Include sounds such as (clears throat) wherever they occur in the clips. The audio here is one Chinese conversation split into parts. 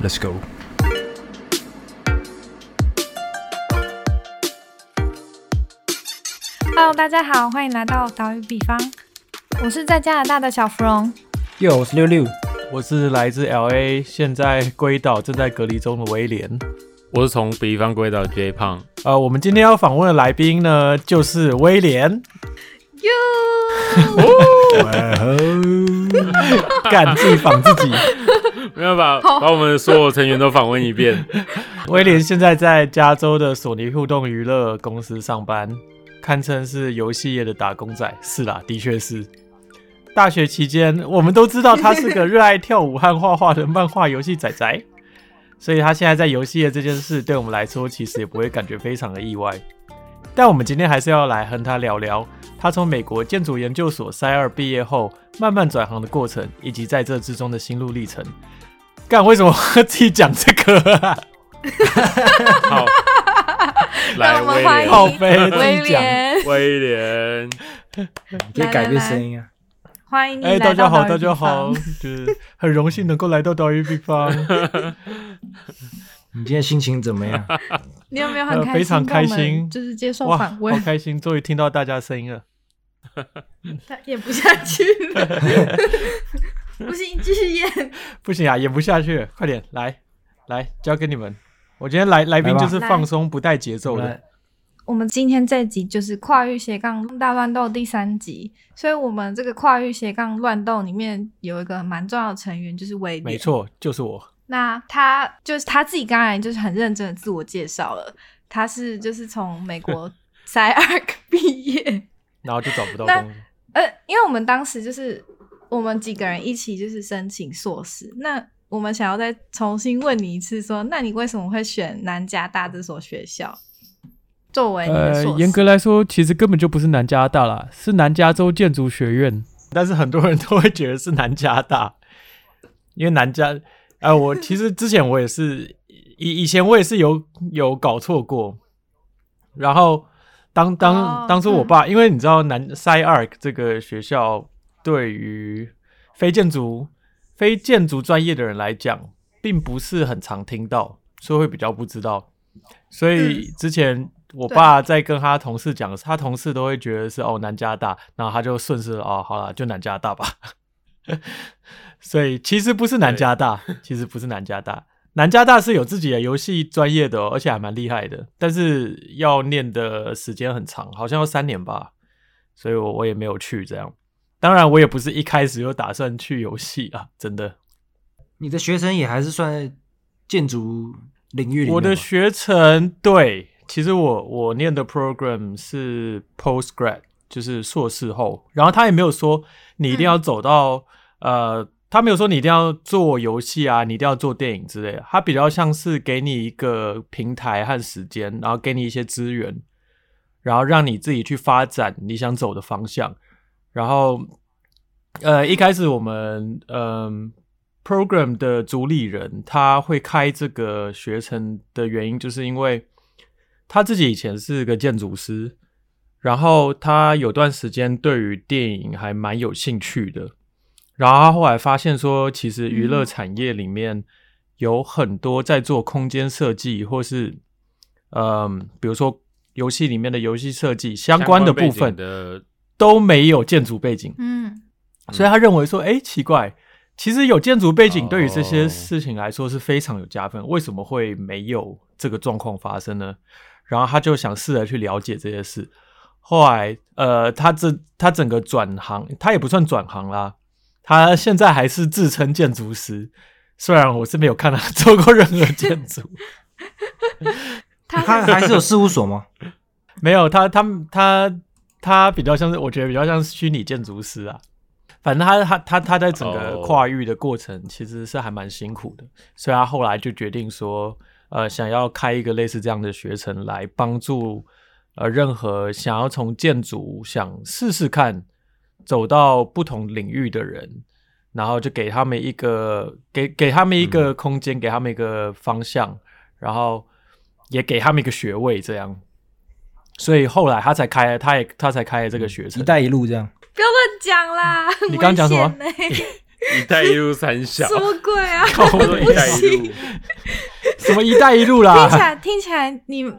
Let's go。Hello，大家好，欢迎来到岛屿比方。我是在加拿大的小芙蓉。哟，我是六六。我是来自 L A，现在归岛正在隔离中的威廉。我是从比方归岛 J 胖，呃，我们今天要访问的来宾呢，就是威廉。哟 (laughs) (laughs) 干自己访自己。没有把把我们所有成员都访问一遍。(laughs) 威廉现在在加州的索尼互动娱乐公司上班，堪称是游戏业的打工仔。是啦，的确是。大学期间，我们都知道他是个热爱跳舞和画画的漫画游戏仔仔，所以他现在在游戏业这件事，对我们来说其实也不会感觉非常的意外。但我们今天还是要来和他聊聊，他从美国建筑研究所塞二毕业后，慢慢转行的过程，以及在这之中的心路历程。干，为什么自己讲这个啊？好，(laughs) 来我们威廉，威廉，威廉，你可以改变声音啊。欢迎你哎、来大家好，大家好，就是很荣幸能够来到岛屿地方，(laughs) 你今天心情怎么样？(laughs) 你有没有很呃开心？非常开心就是接受哇，访问，好开心，终于听到大家的声音了。(laughs) 他演不下去了，(laughs) 不行，继续演。不行啊，演不下去，快点来来，交给你们。我今天来来宾就是放松不带节奏的，我们今天这集就是跨域斜杠大乱斗第三集，所以我们这个跨域斜杠乱斗里面有一个蛮重要的成员，就是威廉。没。错，就是我。那他就是他自己刚才就是很认真的自我介绍了，他是就是从美国塞尔克毕业，(laughs) 然后就找不到那工作。呃，因为我们当时就是我们几个人一起就是申请硕士，那我们想要再重新问你一次说那你为什么会选南加大这所学校作为你的呃硕，士？严格来说，其实根本就不是南加大啦，是南加州建筑学院。但是很多人都会觉得是南加大，因为南加，呃，我其实之前我也是以以前我也是有有搞错过，然后当当、哦当初我爸，因为你知道南 Sci Arc 这个学校对于非建筑非建筑专业的人来讲，并不是很常听到，所以会比较不知道。所以之前我爸在跟他同事讲，他同事都会觉得是哦南加大，然后他就顺势哦好了就南加大吧。所以其实不是南加大，其实不是南加大，南加大是有自己的游戏专业的、哦，而且还蛮厉害的，但是要念的时间很长，好像要三年吧，所以我我也没有去这样。当然，我也不是一开始就打算去游戏啊，真的。你的学生也还是算在建筑领域里面。我的学程对，其实我我念的 program 是 postgrad，就是硕士后，然后他也没有说你一定要走到、呃，他没有说你一定要做游戏啊，你一定要做电影之类的，他比较像是给你一个平台和时间，然后给你一些资源，然后让你自己去发展你想走的方向，然后呃，一开始我们嗯、program 的主理人他会开这个学程的原因，就是因为他自己以前是个建筑师，然后他有段时间对于电影还蛮有兴趣的，然后他后来发现说，其实娱乐产业里面有很多在做空间设计，或是嗯，比如说游戏里面的游戏设计相关的部分景的都没有建筑背景。嗯，所以他认为说，哎、奇怪，其实有建筑背景对于这些哦事情来说是非常有加分，为什么会没有这个状况发生呢？然后他就想试着去了解这些事。后来，呃，他这他整个转行，他也不算转行啦，他现在还是自称建筑师，虽然我是没有看他做过任何建筑，(laughs) 他他还是有事务所吗？(laughs) 没有他他他他比较像是，我觉得比较像是虚拟建筑师啊。反正他他他他在整个哦跨域的过程其实是还蛮辛苦的，所以他后来就决定说，呃，想要开一个类似这样的学程来帮助呃任何想要从建筑想试试看走到不同领域的人，然后就给他们一个给给他们一个空间，给他们一个方向，然后也给他们一个学位，这样。所以后来他才开，他也他才开了这个学程一。带一路这样，不要乱讲啦！(laughs) 你刚刚讲什么 (laughs) 一带一路三小，什么鬼啊？(laughs) 我说一带一路，什么“一带一路啦”听起啦？来听起来你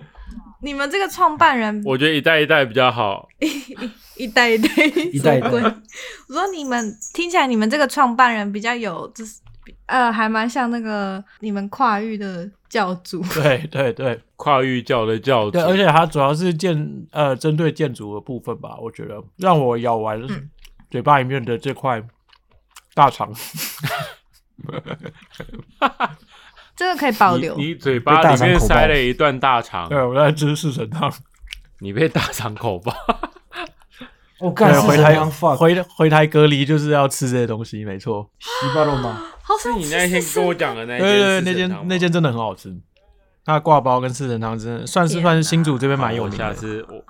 你们这个创办人我觉得一带一带比较好。一代一代一代一代我说你们听起来你们这个创办人比较有就是呃还蛮像那个你们跨域的教主。(laughs) 对对对跨域教的教主对，，而且它主要是建呃针对建筑的部分吧，我觉得让我咬完嗯嘴巴里面的这块大肠，(laughs) 这个可以保留。你你嘴巴里面塞了一段大肠，对我在吃四神汤，你被大肠口爆。我回台回回台隔离就是要吃这些东西，没错。西巴肉吗？是你那天跟我讲的那对对那间那间真的很好吃，它的挂包跟四神汤真的算是算是新竹这边蛮有名的。次我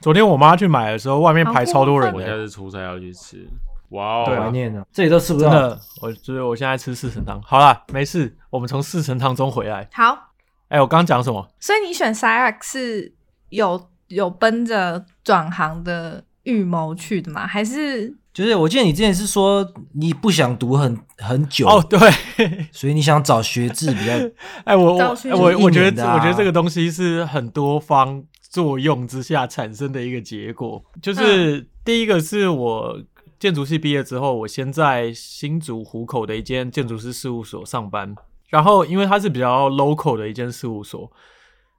昨天我妈去买的时候，外面排超多人我下的，次出差要去吃。哇哦，怀念呢，这里都吃不到。真的，我就是我现在吃四神汤。好啦，没事，我们从四神汤中回来。好，哎、我刚刚讲什么？所以你选 Cyrax 是有有奔着转行的预谋去的吗？还是就是我记得你之前是说你不想读很很久，哦，对，(laughs) 所以你想找学制比较 (laughs) 哎、我我我我觉得、我觉得这个东西是很多方作用之下产生的一个结果。就是、第一个是我建筑系毕业之后，我先在新竹湖口的一间建筑师事务所上班，然后因为它是比较 local 的一间事务所，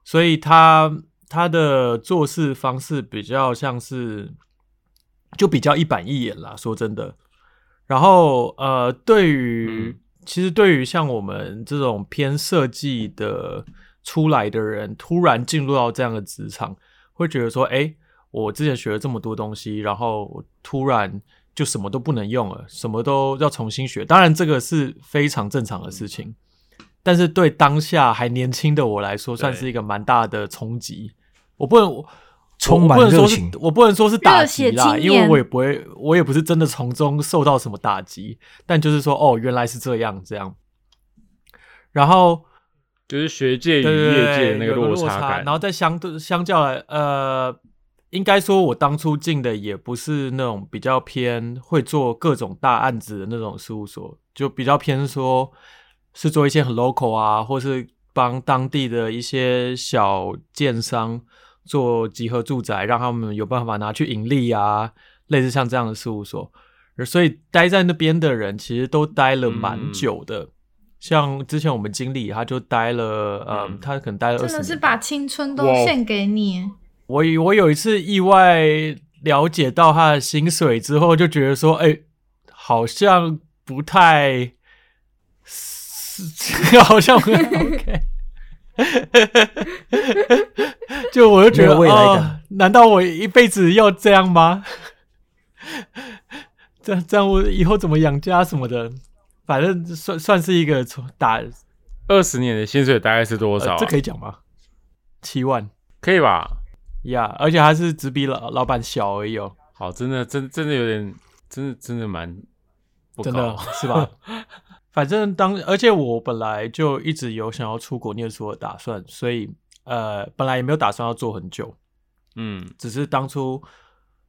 所以它它的做事方式比较像是就比较一板一眼啦，说真的。然后呃，对于、嗯其实对于像我们这种偏设计的出来的人，突然进入到这样的职场，会觉得说，哎，我之前学了这么多东西，然后突然就什么都不能用了，什么都要重新学。当然，这个是非常正常的事情，但是对当下还年轻的我来说，算是一个蛮大的冲击。我不能。我充满我不能说是热情，我不能说是打击啦，因为我也不会，我也不是真的从中受到什么打击，但就是说，哦，原来是这样，这样。然后就是学界与业界的那个有个差感，然后再相对相较来，呃，应该说我当初进的也不是那种比较偏会做各种大案子的那种事务所，就比较偏说是做一些很 local 啊，或是帮当地的一些小建商做集合住宅，让他们有办法拿去盈利啊，类似像这样的事务所。而所以待在那边的人其实都待了蛮嗯久的。像之前我们经理，他就待了，呃，嗯他可能待了二十年。真的是把青春都献给你？我我有一次意外了解到他的薪水之后，就觉得说，哎、好像不太，(laughs) 是好像不太 OK。(laughs) 就我就觉得，没有未来感哦难道我一辈子要这样吗？(laughs) 这样这样我以后怎么养家什么的，反正算算是一个从打、二十年的薪水大概是多少啊？呃这可以讲吗？七万可以吧？呀而且还是只比老老板小而已哦。好，真的真真的有点，真的真的蛮不真的高是吧？(laughs) 反正当而且我本来就一直有想要出国念书的打算，所以呃，本来也没有打算要做很久，嗯，只是当初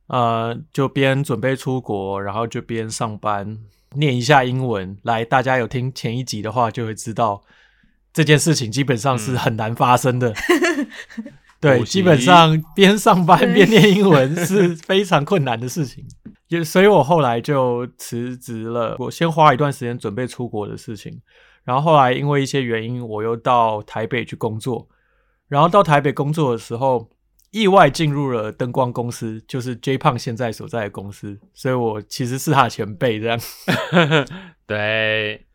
呃就边准备出国，然后就边上班念一下英文。来，大家有听前一集的话，就会知道这件事情基本上是很难发生的。(laughs) 对，基本上边上班边念英文是非常困难的事情。也，所以我后来就辞职了。我先花一段时间准备出国的事情，然后后来因为一些原因，我又到台北去工作。然后到台北工作的时候，意外进入了灯光公司，就是 J 胖现在所在的公司，所以我其实是他的前辈这样。(laughs) 对，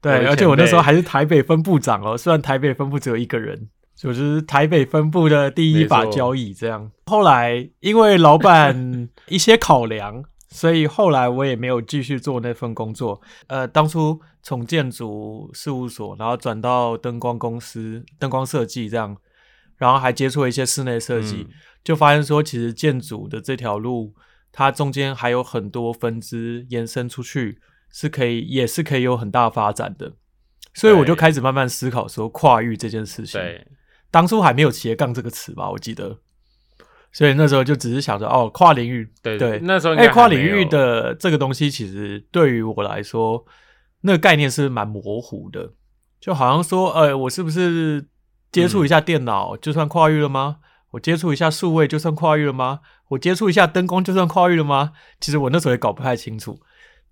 对，而且我那时候还是台北分部长哦，虽然台北分部只有一个人，就是台北分部的第一把交椅这样。后来因为老板 (laughs) 一些考量，所以后来我也没有继续做那份工作。呃，当初从建筑事务所，然后转到灯光公司，灯光设计这样，然后还接触了一些室内设计，嗯就发现说，其实建筑的这条路，它中间还有很多分支延伸出去，是可以，也是可以有很大发展的。所以我就开始慢慢思考说跨域这件事情。对，当初还没有斜杠这个词吧，我记得。所以那时候就只是想着哦，跨领域，对对，那时候应哎，跨领域的这个东西，其实对于我来说，那个概念是蛮模糊的，就好像说，呃，我是不是接触一下电脑就算跨域了吗？我接触一下数位就算跨域了吗？我接触一下灯光就算跨域了吗？其实我那时候也搞不太清楚，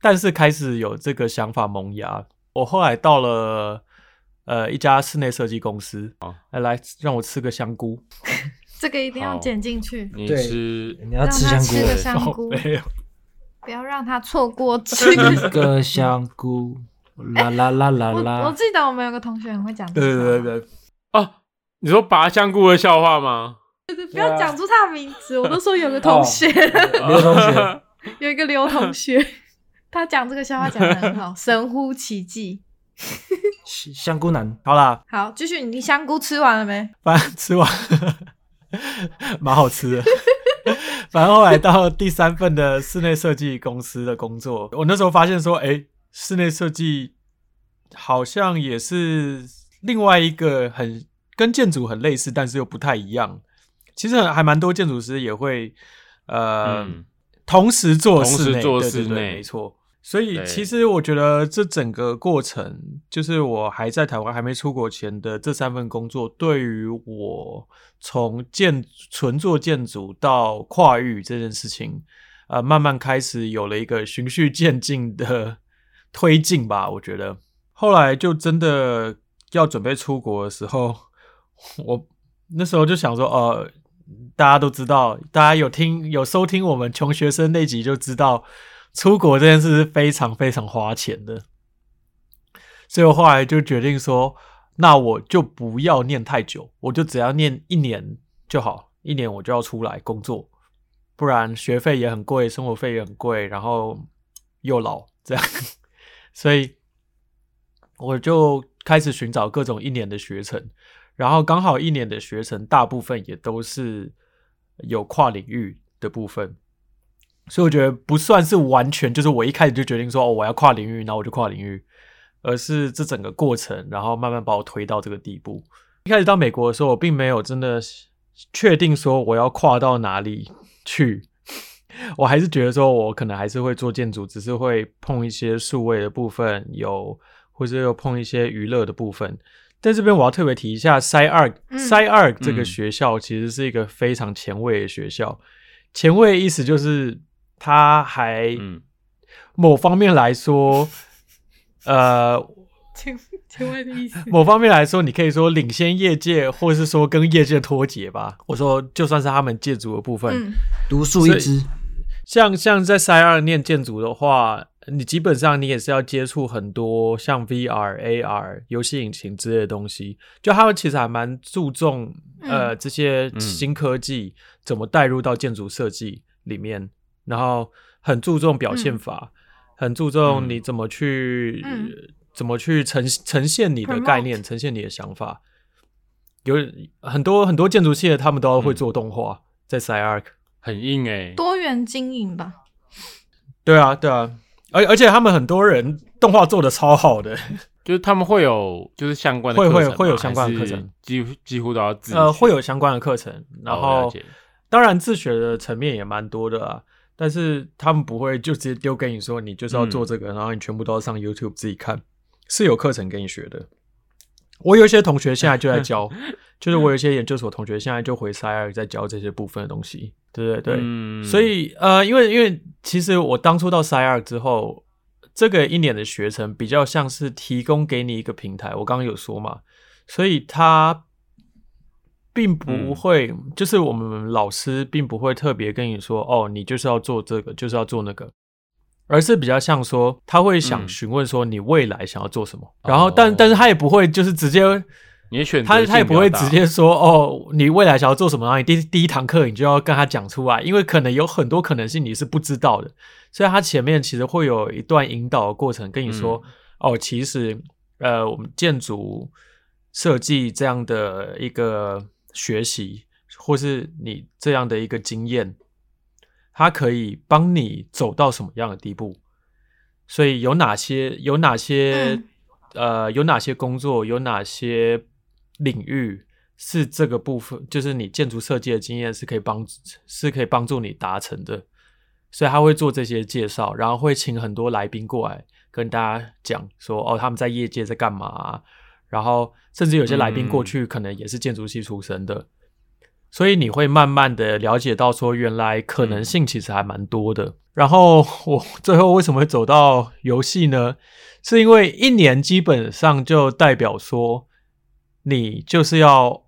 但是开始有这个想法萌芽。我后来到了呃一家室内设计公司，来来让我吃个香菇，这个一定要剪进去，你吃。你要吃香菇。吃个，香菇。没有不要让他错过吃。一个。香菇，啦啦啦啦啦。我，记得我们有个同学很会讲这对个，对对对，哦，你说拔香菇的笑话吗？不要讲出他的名字，我都说有个同学，刘同学，(laughs) 有一个刘同学，(laughs) 他讲这个笑话讲的很好，(laughs) 神乎其技。香菇男，好啦，好，继续，你香菇吃完了没？反正吃完 (laughs) 蛮好吃的。(laughs) 反正后来到第三份的室内设计公司的工作，我那时候发现说，哎、室内设计好像也是另外一个很跟建筑很类似，但是又不太一样。其实还蛮多建筑师也会呃、嗯同时做室内，同时做对对对室内没错。所以其实我觉得这整个过程，就是我还在台湾还没出国前的这三份工作，对于我从建纯做建筑到跨域这件事情，呃，慢慢开始有了一个循序渐进的推进吧。我觉得后来就真的要准备出国的时候，我那时候就想说，呃，大家都知道，大家有听有收听我们穷学生那集就知道，出国这件事是非常非常花钱的。所以我后来就决定说，那我就不要念太久，我就只要念一年就好，一年我就要出来工作，不然学费也很贵，生活费也很贵，然后又老这样，(laughs) 所以我就开始寻找各种一年的学程，然后刚好一年的学程大部分也都是有跨领域的部分，所以我觉得不算是完全就是我一开始就决定说哦我要跨领域，然后我就跨领域，而是这整个过程，然后慢慢把我推到这个地步。一开始到美国的时候，我并没有真的确定说我要跨到哪里去，(laughs) 我还是觉得说我可能还是会做建筑，只是会碰一些数位的部分，有或者又碰一些娱乐的部分。在这边我要特别提一下 Arc、嗯 Sci Arc 这个嗯学校其实是一个非常前卫的学校。前卫的意思就是它还嗯某方面来说，(laughs) 呃，请请问的意思？某方面来说，你可以说领先业界，或是说跟业界脱节吧。我说，就算是他们建筑的部分，嗯，独树一帜，像像在塞二念建筑的话，你基本上你也是要接触很多像 VR、AR、游戏引擎之类的东西。就他们其实还蛮注重、呃这些新科技怎么带入到建筑设计里面，然后很注重表现法，很注重嗯。你怎么去、嗯。怎么去呈呈现你的概念，呈现你的想法。有很多很多建筑系的，他们都会做动画，在 c Arc。很硬哎、多元经营吧。对啊，对啊，而而且他们很多人动画做的超好的，(laughs) 就是他们会有就是相关的会课程吗？会会有相关的课程。几乎几乎都要自呃，会有相关的课程，然哦后、当然自学的层面也蛮多的啊，但是他们不会就直接丢给你说你就是要做这个，然后你全部都要上 YouTube 自己看，是有课程给你学的。我有一些同学现在就在教，(laughs) 就是我有一些研究所同学现在就回 s 尔在教这些部分的东西，对对？对，嗯。所以呃，因为因为其实我当初到 s 尔之后，这个一年的学程比较像是提供给你一个平台，我刚刚有说嘛，所以它并不嗯。会，就是我们老师并不会特别跟你说，哦，你就是要做这个，就是要做那个。而是比较像说，他会想嗯。询问说你未来想要做什么，然后但哦。但是他也不会就是直接你选他他也不会直接说哦，你未来想要做什么，然后你第第一堂课你就要跟他讲出来，因为可能有很多可能性你是不知道的，所以他前面其实会有一段引导的过程，跟你说、哦，其实呃，我们建筑设计这样的一个学习，或是你这样的一个经验，它可以帮你走到什么样的地步，所以有哪些有哪些、呃有哪些工作有哪些领域是这个部分，就是你建筑设计的经验是可以帮是可以帮助你达成的，所以他会做这些介绍，然后会请很多来宾过来跟大家讲说，哦，他们在业界在干嘛啊、然后甚至有些来宾过去可能也是建筑系出身的，所以你会慢慢的了解到说，原来可能性其实还蛮多的。然后我最后为什么会走到游戏呢？是因为一年基本上就代表说，你就是要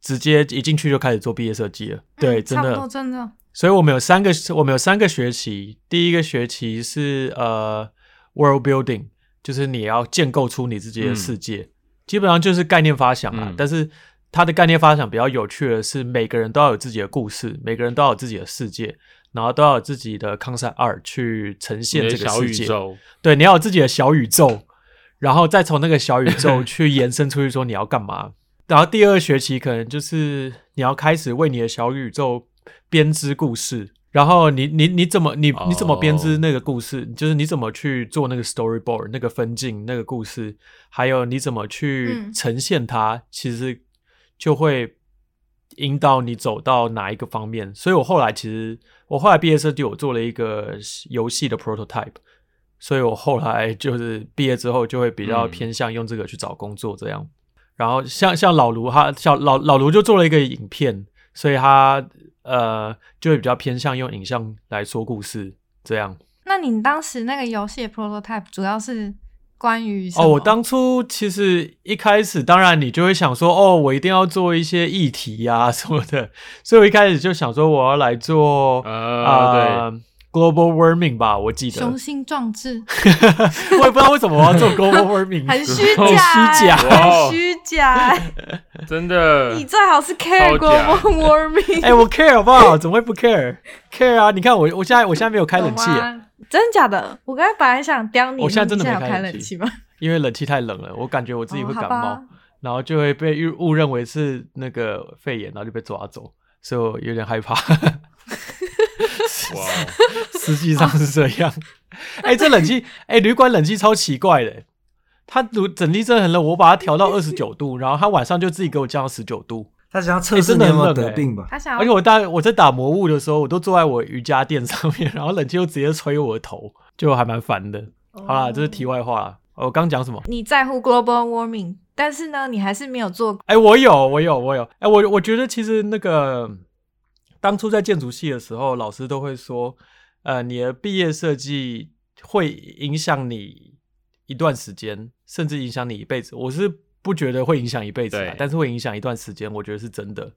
直接一进去就开始做毕业设计了。对，真的真的。所以我们有三个，我们有三个学期。第一个学期是呃，world building，就是你要建构出你自己的世界，基本上就是概念发想啊。嗯但是它的概念发想比较有趣的是，每个人都要有自己的故事，每个人都要有自己的世界，然后都要有自己的 concept art 去呈现这个世界。宇宙，对，你要有自己的小宇宙，然后再从那个小宇宙 (laughs) 去延伸出去，说你要干嘛。然后第二学期可能就是你要开始为你的小宇宙编织故事，然后你你你怎么你你怎么编织哦那个故事？就是你怎么去做那个 storyboard 那个分镜那个故事，还有你怎么去嗯呈现它，其实就会引导你走到哪一个方面。所以我后来其实我后来毕业设计，我做了一个游戏的 prototype。所以我后来就是毕业之后就会比较嗯偏向用这个去找工作这样。然后像像老卢他像老老卢就做了一个影片，所以他呃就会比较偏向用影像来说故事这样。那你当时那个游戏的 prototype 主要是关于哦，我当初其实一开始，当然你就会想说，哦，我一定要做一些议题呀、什么的，所以我一开始就想说，我要来做呃，呃 global warming 吧，我记得，雄心壮志，(laughs) 我也不知道为什么我要做 global (laughs) warming，很虚很假，虚假虚假。(laughs) 真的你，最好是 care global warming，哎、我 care 好不好？怎么会不 care？care 啊！你看我，我现在我现在没有开冷气真的假的？我刚才本来想刁你，我现在真的没有开冷气吗？因为冷气太冷了，我感觉我自己会感冒，吧然后就会被误误认为是那个肺炎，然后就被抓走，所以我有点害怕。哇哦，(laughs) 实际上是这样。哎、这冷气，哎、旅馆冷气超奇怪的，它如整地真的很冷，我把它调到二十九度，然后它晚上就自己给我降到十九度。他想要测欸真的试你有没有很冷欸得病吧？他想要而且我大我在打魔物的时候，我都坐在我瑜伽垫上面，然后冷气又直接吹我的头，就还蛮烦的。好啦，这是题外话。我刚讲什么？你在乎 global warming，但是呢，你还是没有做。哎、我有，我有，我有。哎、我我觉得其实那个当初在建筑系的时候，老师都会说，呃，你的毕业设计会影响你一段时间，甚至影响你一辈子。我是不觉得会影响一辈子啊，但是会影响一段时间，我觉得是真的。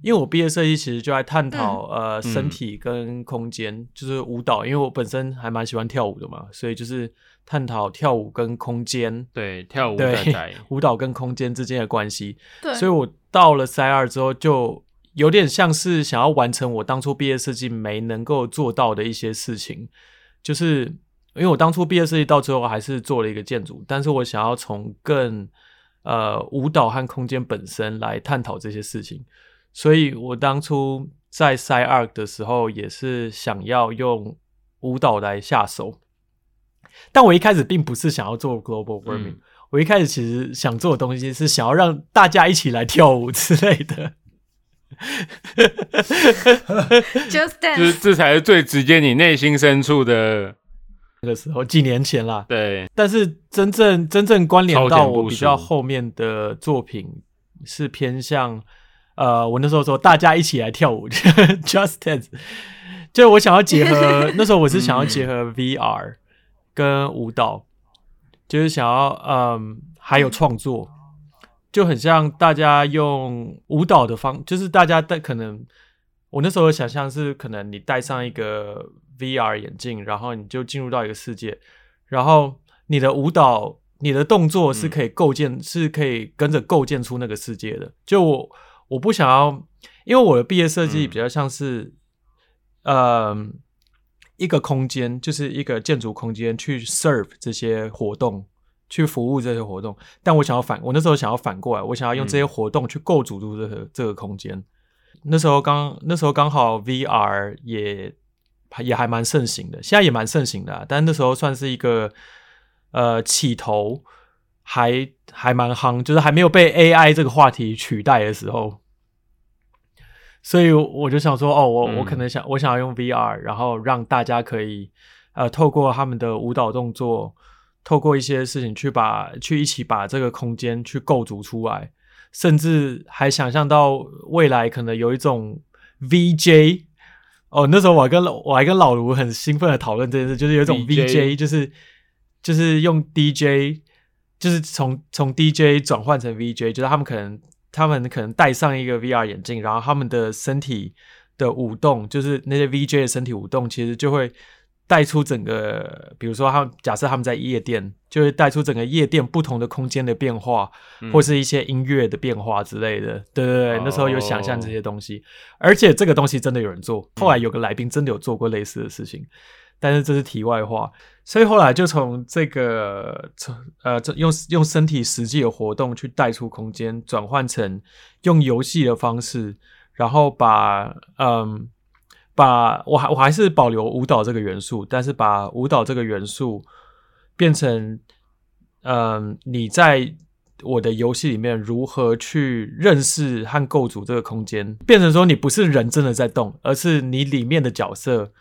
因为我毕业设计其实就在探讨、呃身体跟空间，就是舞蹈，因为我本身还蛮喜欢跳舞的嘛，所以就是探讨跳舞跟空间，对，跳舞舞蹈跟空间之间的关系。对，所以我到了塞二之后，就有点像是想要完成我当初毕业设计没能够做到的一些事情，就是因为我当初毕业设计到最后还是做了一个建筑，但是我想要从更呃舞蹈和空间本身来探讨这些事情，所以我当初在塞二的时候也是想要用舞蹈来下手。但我一开始并不是想要做 global warming，、嗯我一开始其实想做的东西是想要让大家一起来跳舞之类的。Just 这 dance，这才是最直接你内心深处的，那个时候几年前啦，对，但是真正真正关联到我比较后面的作品是偏向呃，我那时候说大家一起来跳舞，(laughs) just dance，就我想要结合 (laughs) 那时候我是想要结合 VR 跟舞蹈，就是想要嗯还有创作，就很像大家用舞蹈的方，就是大家戴可能我那时候的想象是可能你戴上一个 VR 眼镜，然后你就进入到一个世界，然后你的舞蹈、你的动作是可以构建，是可以跟着构建出那个世界的。就我我不想要，因为我的毕业设计比较像是，呃，一个空间，就是一个建筑空间去 serve 这些活动。去服务这些活动，但我想要反，我那时候想要反过来，我想要用这些活动去构筑住这个、这个空间。那时候刚那时候刚好 VR 也也还蛮盛行的，现在也蛮盛行的、啊，但那时候算是一个呃起头还还蛮夯，就是还没有被 AI 这个话题取代的时候。所以我就想说，哦，我我可能想我想要用 VR，然后让大家可以呃透过他们的舞蹈动作，透过一些事情去把去一起把这个空间去构筑出来，甚至还想象到未来可能有一种 VJ。哦，那时候我还跟我还跟老卢很兴奋的讨论这件事，就是有一种 VJ，就是就是用 DJ，就是从从 DJ 转换成 VJ，就是他们可能他们可能戴上一个 VR 眼镜，然后他们的身体的舞动，就是那些 VJ 的身体舞动，其实就会。带出整个，比如说，他假设他们在夜店，就会带出整个夜店不同的空间的变化，或是一些音乐的变化之类的。对对对，那时候有想象这些东西，而且这个东西真的有人做。后来有个来宾真的有做过类似的事情，但是这是题外话。所以后来就从这个从呃，这用用身体实际的活动去带出空间，转换成用游戏的方式，然后把嗯。把我还我还是保留舞蹈这个元素，但是把舞蹈这个元素变成，嗯，你在我的游戏里面如何去认识和构筑这个空间，变成说你不是人真的在动，而是你里面的角色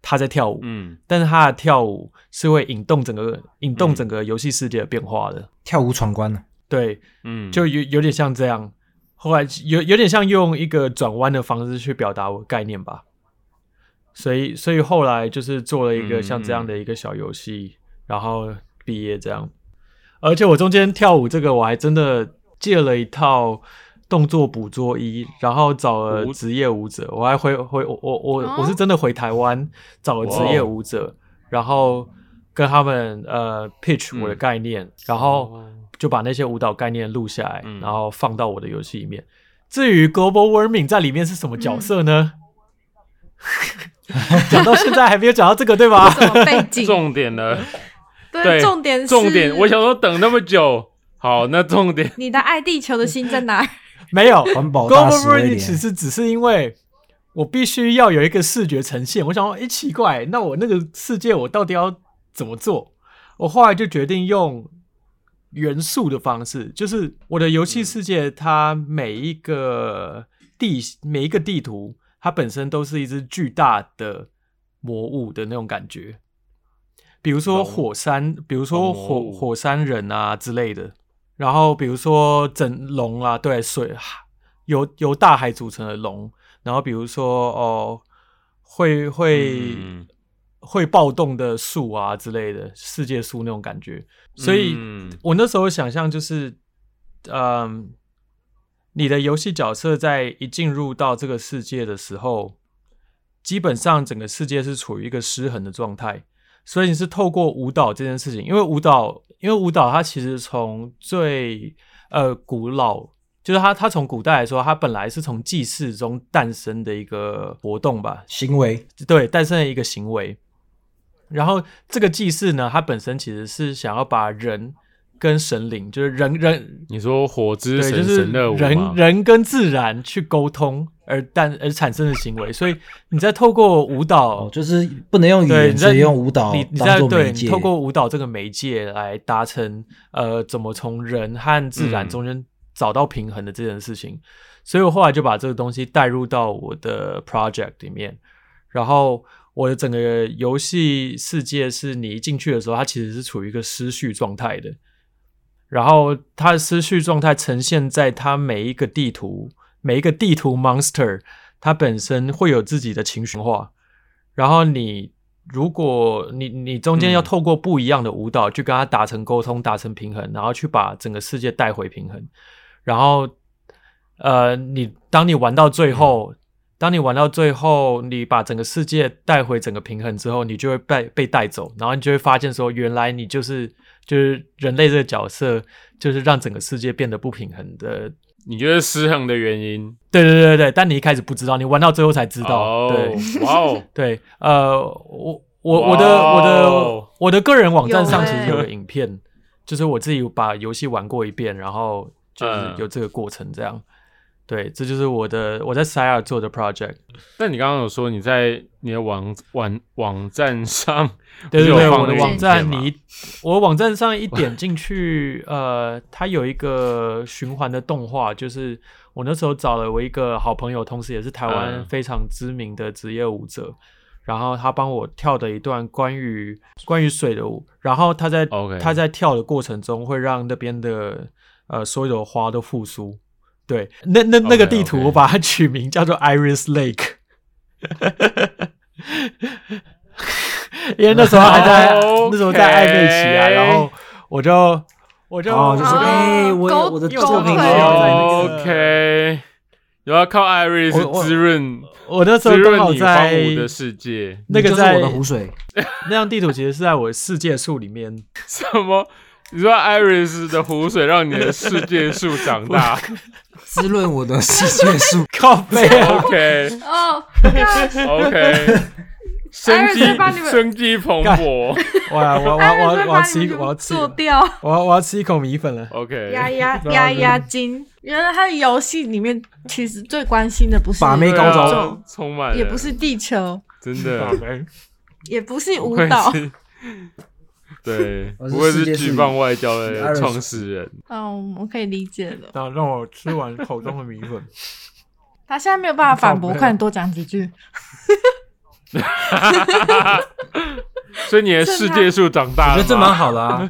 他在跳舞，嗯，但是他的跳舞是会引动整个引动整个游戏世界的变化的，跳舞闯关呢？对，嗯，就有有点像这样，后来有有点像用一个转弯的方式去表达我概念吧。所以，所以后来就是做了一个像这样的一个小游戏，然后毕业这样。而且我中间跳舞这个，我还真的借了一套动作捕捉衣，然后找了职业舞者。我还回回我我我我是真的回台湾找了职业舞者，然后跟他们呃 pitch 我的概念，然后就把那些舞蹈概念录下来，然后放到我的游戏里面。至于 Global Warming 在里面是什么角色呢？(laughs) (laughs) 讲到现在还没有讲到这个，对吧？背景重点了，对，重点重点。我想说等那么久，好，那重点，你的爱地球的心在哪？没有 (laughs) 环保大使，其实只是因为我必须要有一个视觉呈现。我想说，哎，奇怪，那我那个世界我到底要怎么做？我后来就决定用元素的方式，就是我的游戏世界，它每一个地每一个地图。它本身都是一只巨大的魔物的那种感觉，比如说火山，比如说火火山人啊之类的，然后比如说整龙啊，对，水由由大海组成的龙，然后比如说哦，会会会暴动的树啊之类的，世界树那种感觉，所以我那时候想象就是，嗯。你的游戏角色在一进入到这个世界的时候，基本上整个世界是处于一个失衡的状态，所以你是透过舞蹈这件事情，因为舞蹈，因为舞蹈它其实从最呃古老，就是它它从古代来说，它本来是从祭祀中诞生的一个活动吧，行为，对，诞生的一个行为。然后这个祭祀呢，它本身其实是想要把人。跟神灵就是人人，你说火之神就是人人跟自然去沟通而但而产生的行为，所以你在透过舞蹈，就是不能用语言，只用舞蹈，你你在对，透过舞蹈这个媒介来达成呃，怎么从人和自然中间找到平衡的这件事情。所以我后来就把这个东西带入到我的 project 里面，然后我的整个游戏世界是你一进去的时候，它其实是处于一个失序状态的。然后他的思绪状态呈现在他每一个地图，每一个地图 monster，它本身会有自己的情绪化。然后你如果你你中间要透过不一样的舞蹈去跟他达成沟通、达成平衡，然后去把整个世界带回平衡。然后呃，你当你玩到最后，当你玩到最后，你把整个世界带回整个平衡之后，你就会被被带走，然后你就会发现说，原来你就是。就是人类这个角色，就是让整个世界变得不平衡的。你觉得失衡的原因？对对对对但你一开始不知道，你玩到最后才知道。对，哇哦，(laughs) 对，呃，我我我的我的我的个人网站上其实有个影片，就是我自己把游戏玩过一遍，然后就是有这个过程这样。对，这就是我的我在塞尔做的 project。但你刚刚有说你在你的网网网站上，(laughs) 对对对，我的网站你我网站上一点进去，呃，它有一个循环的动画，就是我那时候找了我一个好朋友，同时也是台湾嗯非常知名的职业舞者，然后他帮我跳的一段关于关于水的舞，然后他在他在跳的过程中会让那边的呃所有的花都复苏。对，那那那个地图我把它取名叫做 Iris Lake。(laughs) 因为那时候还在 (laughs) 那时候在暧昧期啊，然后我就我就哦，就说哦哎，我狗我的狗作品 OK，有要靠艾瑞斯我我滋润我那时候滋刚润你荒好在芜的世界。那个在我的湖水，(laughs) 那张地图其实是在我的世界树里面，什么？你说艾瑞斯的湖水让你的世界树长大滋润我的世界树。(laughs) 靠背啊，？OK 哦，那 OK，(laughs) 生机生机蓬勃。(laughs) 我要我我艾我我要吃我要吃做掉。我要我要吃一口米粉了。OK，压压压压惊。原来他的游戏里面其实最关心的不是把妹对高招充满了，也不是地球，真的也不是舞蹈。是对，(laughs) 不愧是世界树巨棒外交的创始人。嗯，我可以理解的。然后让我吃完口中的米粉。(laughs) 他现在没有办法反驳，快点多讲几句。(laughs) 所以你的世界树长大了，我觉得这蛮好的啊，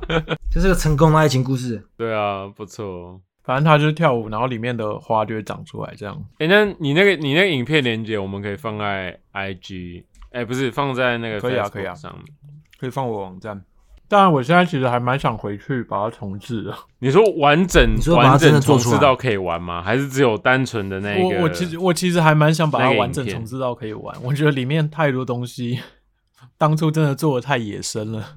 这是个成功的爱情故事。对啊，不错。反正他就是跳舞，然后里面的花就会长出来，这样。哎、那你那个你那个影片连接，我们可以放在 IG，哎、不是放在那个可以啊可以啊上面。可以放我网站。当然，我现在其实还蛮想回去把它重置的。(laughs) 你说完整你说把它完整重置到可以玩吗？还是只有单纯的那个？我我其实我其实还蛮想把它完整重置到可以玩。我觉得里面太多东西，当初真的做的太野生了。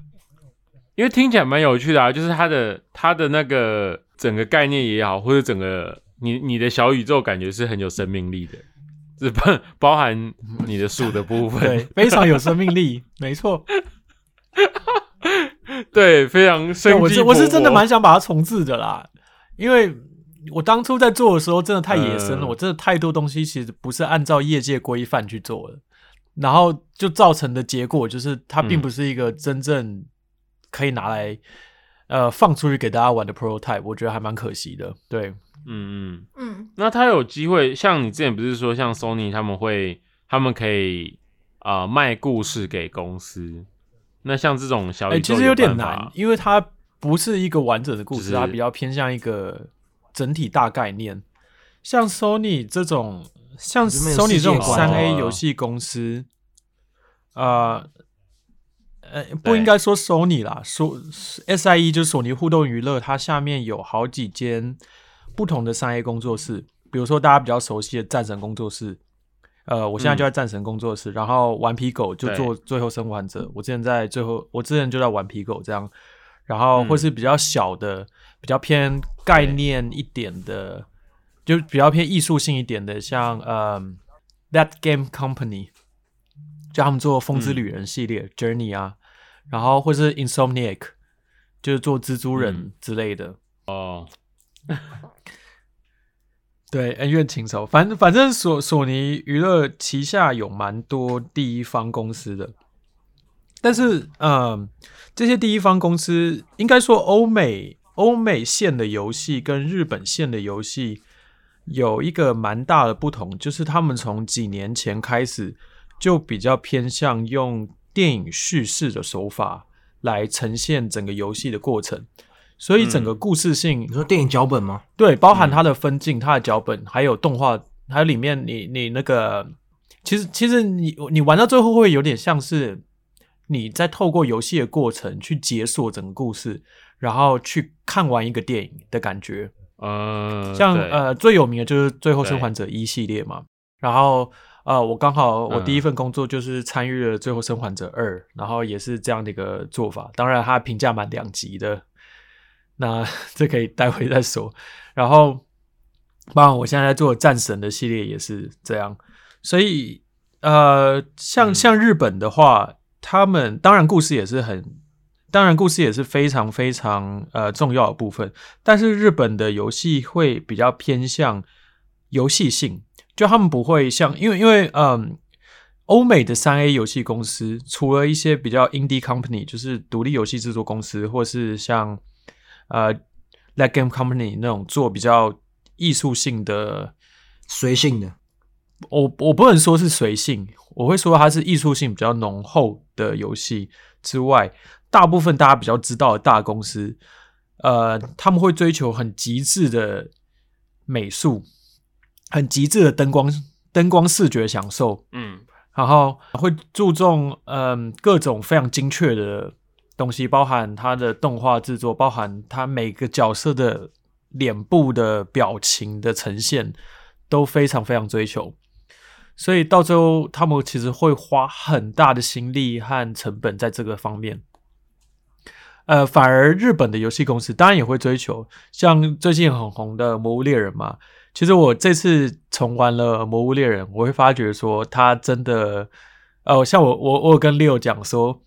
因为听起来蛮有趣的啊，就是它的它的那个整个概念也好，或者整个你你的小宇宙感觉是很有生命力的，是包包含你的树的部分，对，非常有生命力，没错。(laughs) (laughs) 对，非常生机我是我是真的蛮想把它重置的啦，因为我当初在做的时候真的太野生了，嗯我真的太多东西其实不是按照业界规范去做的，然后就造成的结果就是它并嗯不是一个真正可以拿来、呃放出去给大家玩的 prototype，我觉得还蛮可惜的。对，嗯嗯。嗯，那他有机会，像你之前不是说，像 Sony 他们会，他们可以啊、呃卖故事给公司。那像这种小哎、宇宙、其实有点难，因为它不是一个完整的故事，就是它比较偏向一个整体大概念。像 Sony 这种，像 Sony 这种观三 A 哦游戏公司，呃，呃，不应该说 Sony 啦，说 SIE 就是索尼互动娱乐，它下面有好几间不同的三 A 工作室，比如说大家比较熟悉的战神工作室。呃，我现在就在战神工作室，然后顽皮狗就做最后生还者。我之前在最后，我之前就在顽皮狗这样，然后嗯或是比较小的、比较偏概念一点的，就比较偏艺术性一点的，像呃 That Game Company，就他们做《风之旅人》系列、Journey 啊，然后或是 Insomniac，就是做蜘蛛人嗯。之类的。哦，对，恩怨情仇，反正反正索索尼娱乐旗下有蛮多第一方公司的，但是嗯，这些第一方公司应该说欧美欧美线的游戏跟日本线的游戏有一个蛮大的不同，就是他们从几年前开始就比较偏向用电影叙事的手法来呈现整个游戏的过程，所以整个故事性你说电影脚本吗？对，包含它的分镜、它的脚本，还有动画，还有里面你你那个，其实其实你你玩到最后会有点像是你在透过游戏的过程去解锁整个故事，然后去看完一个电影的感觉。呃，像呃最有名的就是《最后生还者一》系列嘛，然后呃我刚好我第一份工作就是参与了《最后生还者二》，然后也是这样的一个做法，当然它评价蛮两极的，那 (laughs) 这可以待会再说。然后包括我现在在做战神的系列也是这样，所以呃像嗯像日本的话，他们当然故事也是很。当然，故事也是非常非常呃重要的部分，但是日本的游戏会比较偏向游戏性，就他们不会像因为因为嗯，欧美的三 A 游戏公司，除了一些比较 indie company，就是独立游戏制作公司，或是像呃，Let game company 那种做比较艺术性的，随性的，我我不能说是随性，我会说它是艺术性比较浓厚的游戏之外，大部分大家比较知道的大公司，呃，他们会追求很极致的美术，很极致的灯光灯光视觉享受，嗯，然后会注重嗯各种非常精确的东西，包含它的动画制作，包含它每个角色的脸部的表情的呈现，都非常非常追求。所以到最后，他们其实会花很大的心力和成本在这个方面。呃，反而日本的游戏公司当然也会追求，像最近很红的《魔物猎人》嘛。其实我这次重玩了《魔物猎人》，我会发觉说，它真的，呃，像我我我有跟 Leo 讲说，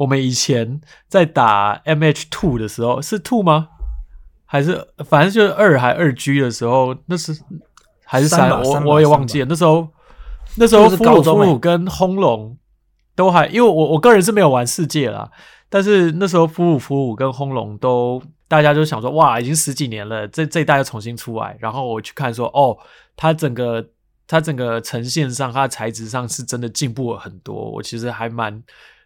我们以前在打 MH Two 的时候是 Two 吗？还是反正就是二还二 G 的时候，那是还是三，我我也忘记了。那时候那时候就是俘虏俘虏跟轰龙都还，因为我我个人是没有玩世界啦，但是那时候俘虏俘虏跟轰龙都大家就想说，哇，已经十几年了，这这一代又重新出来，然后我去看说，哦，它整个它整个呈现上，它的材质上是真的进步了很多，我其实还蛮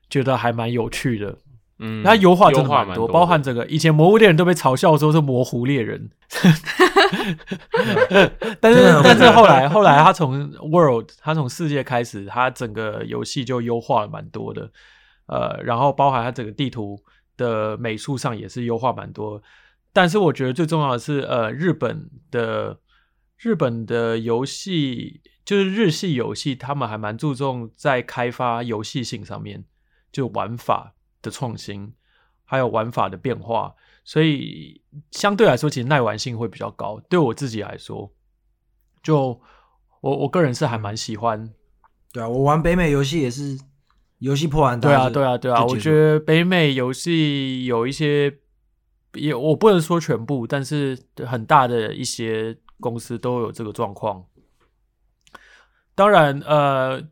觉得还蛮有趣的。嗯，它优化真的蛮多，优化蛮的。包含这个以前魔物猎人都被嘲笑说是模糊猎人，(laughs) 但是但是后来后来他从 World 他从世界开始，他整个游戏就优化了蛮多的，呃，然后包含他整个地图的美术上也是优化蛮多，但是我觉得最重要的是，呃，日本的日本的游戏就是日系游戏，他们还蛮注重在开发游戏性上面，就玩法的创新，还有玩法的变化，所以相对来说，其实耐玩性会比较高。对我自己来说，就我我个人是还蛮喜欢。对啊，我玩北美游戏也是游戏破完，对啊，对啊，对啊，我觉得得北美游戏有一些，也我不能说全部，但是很大的一些公司都有这个状况。当然，呃，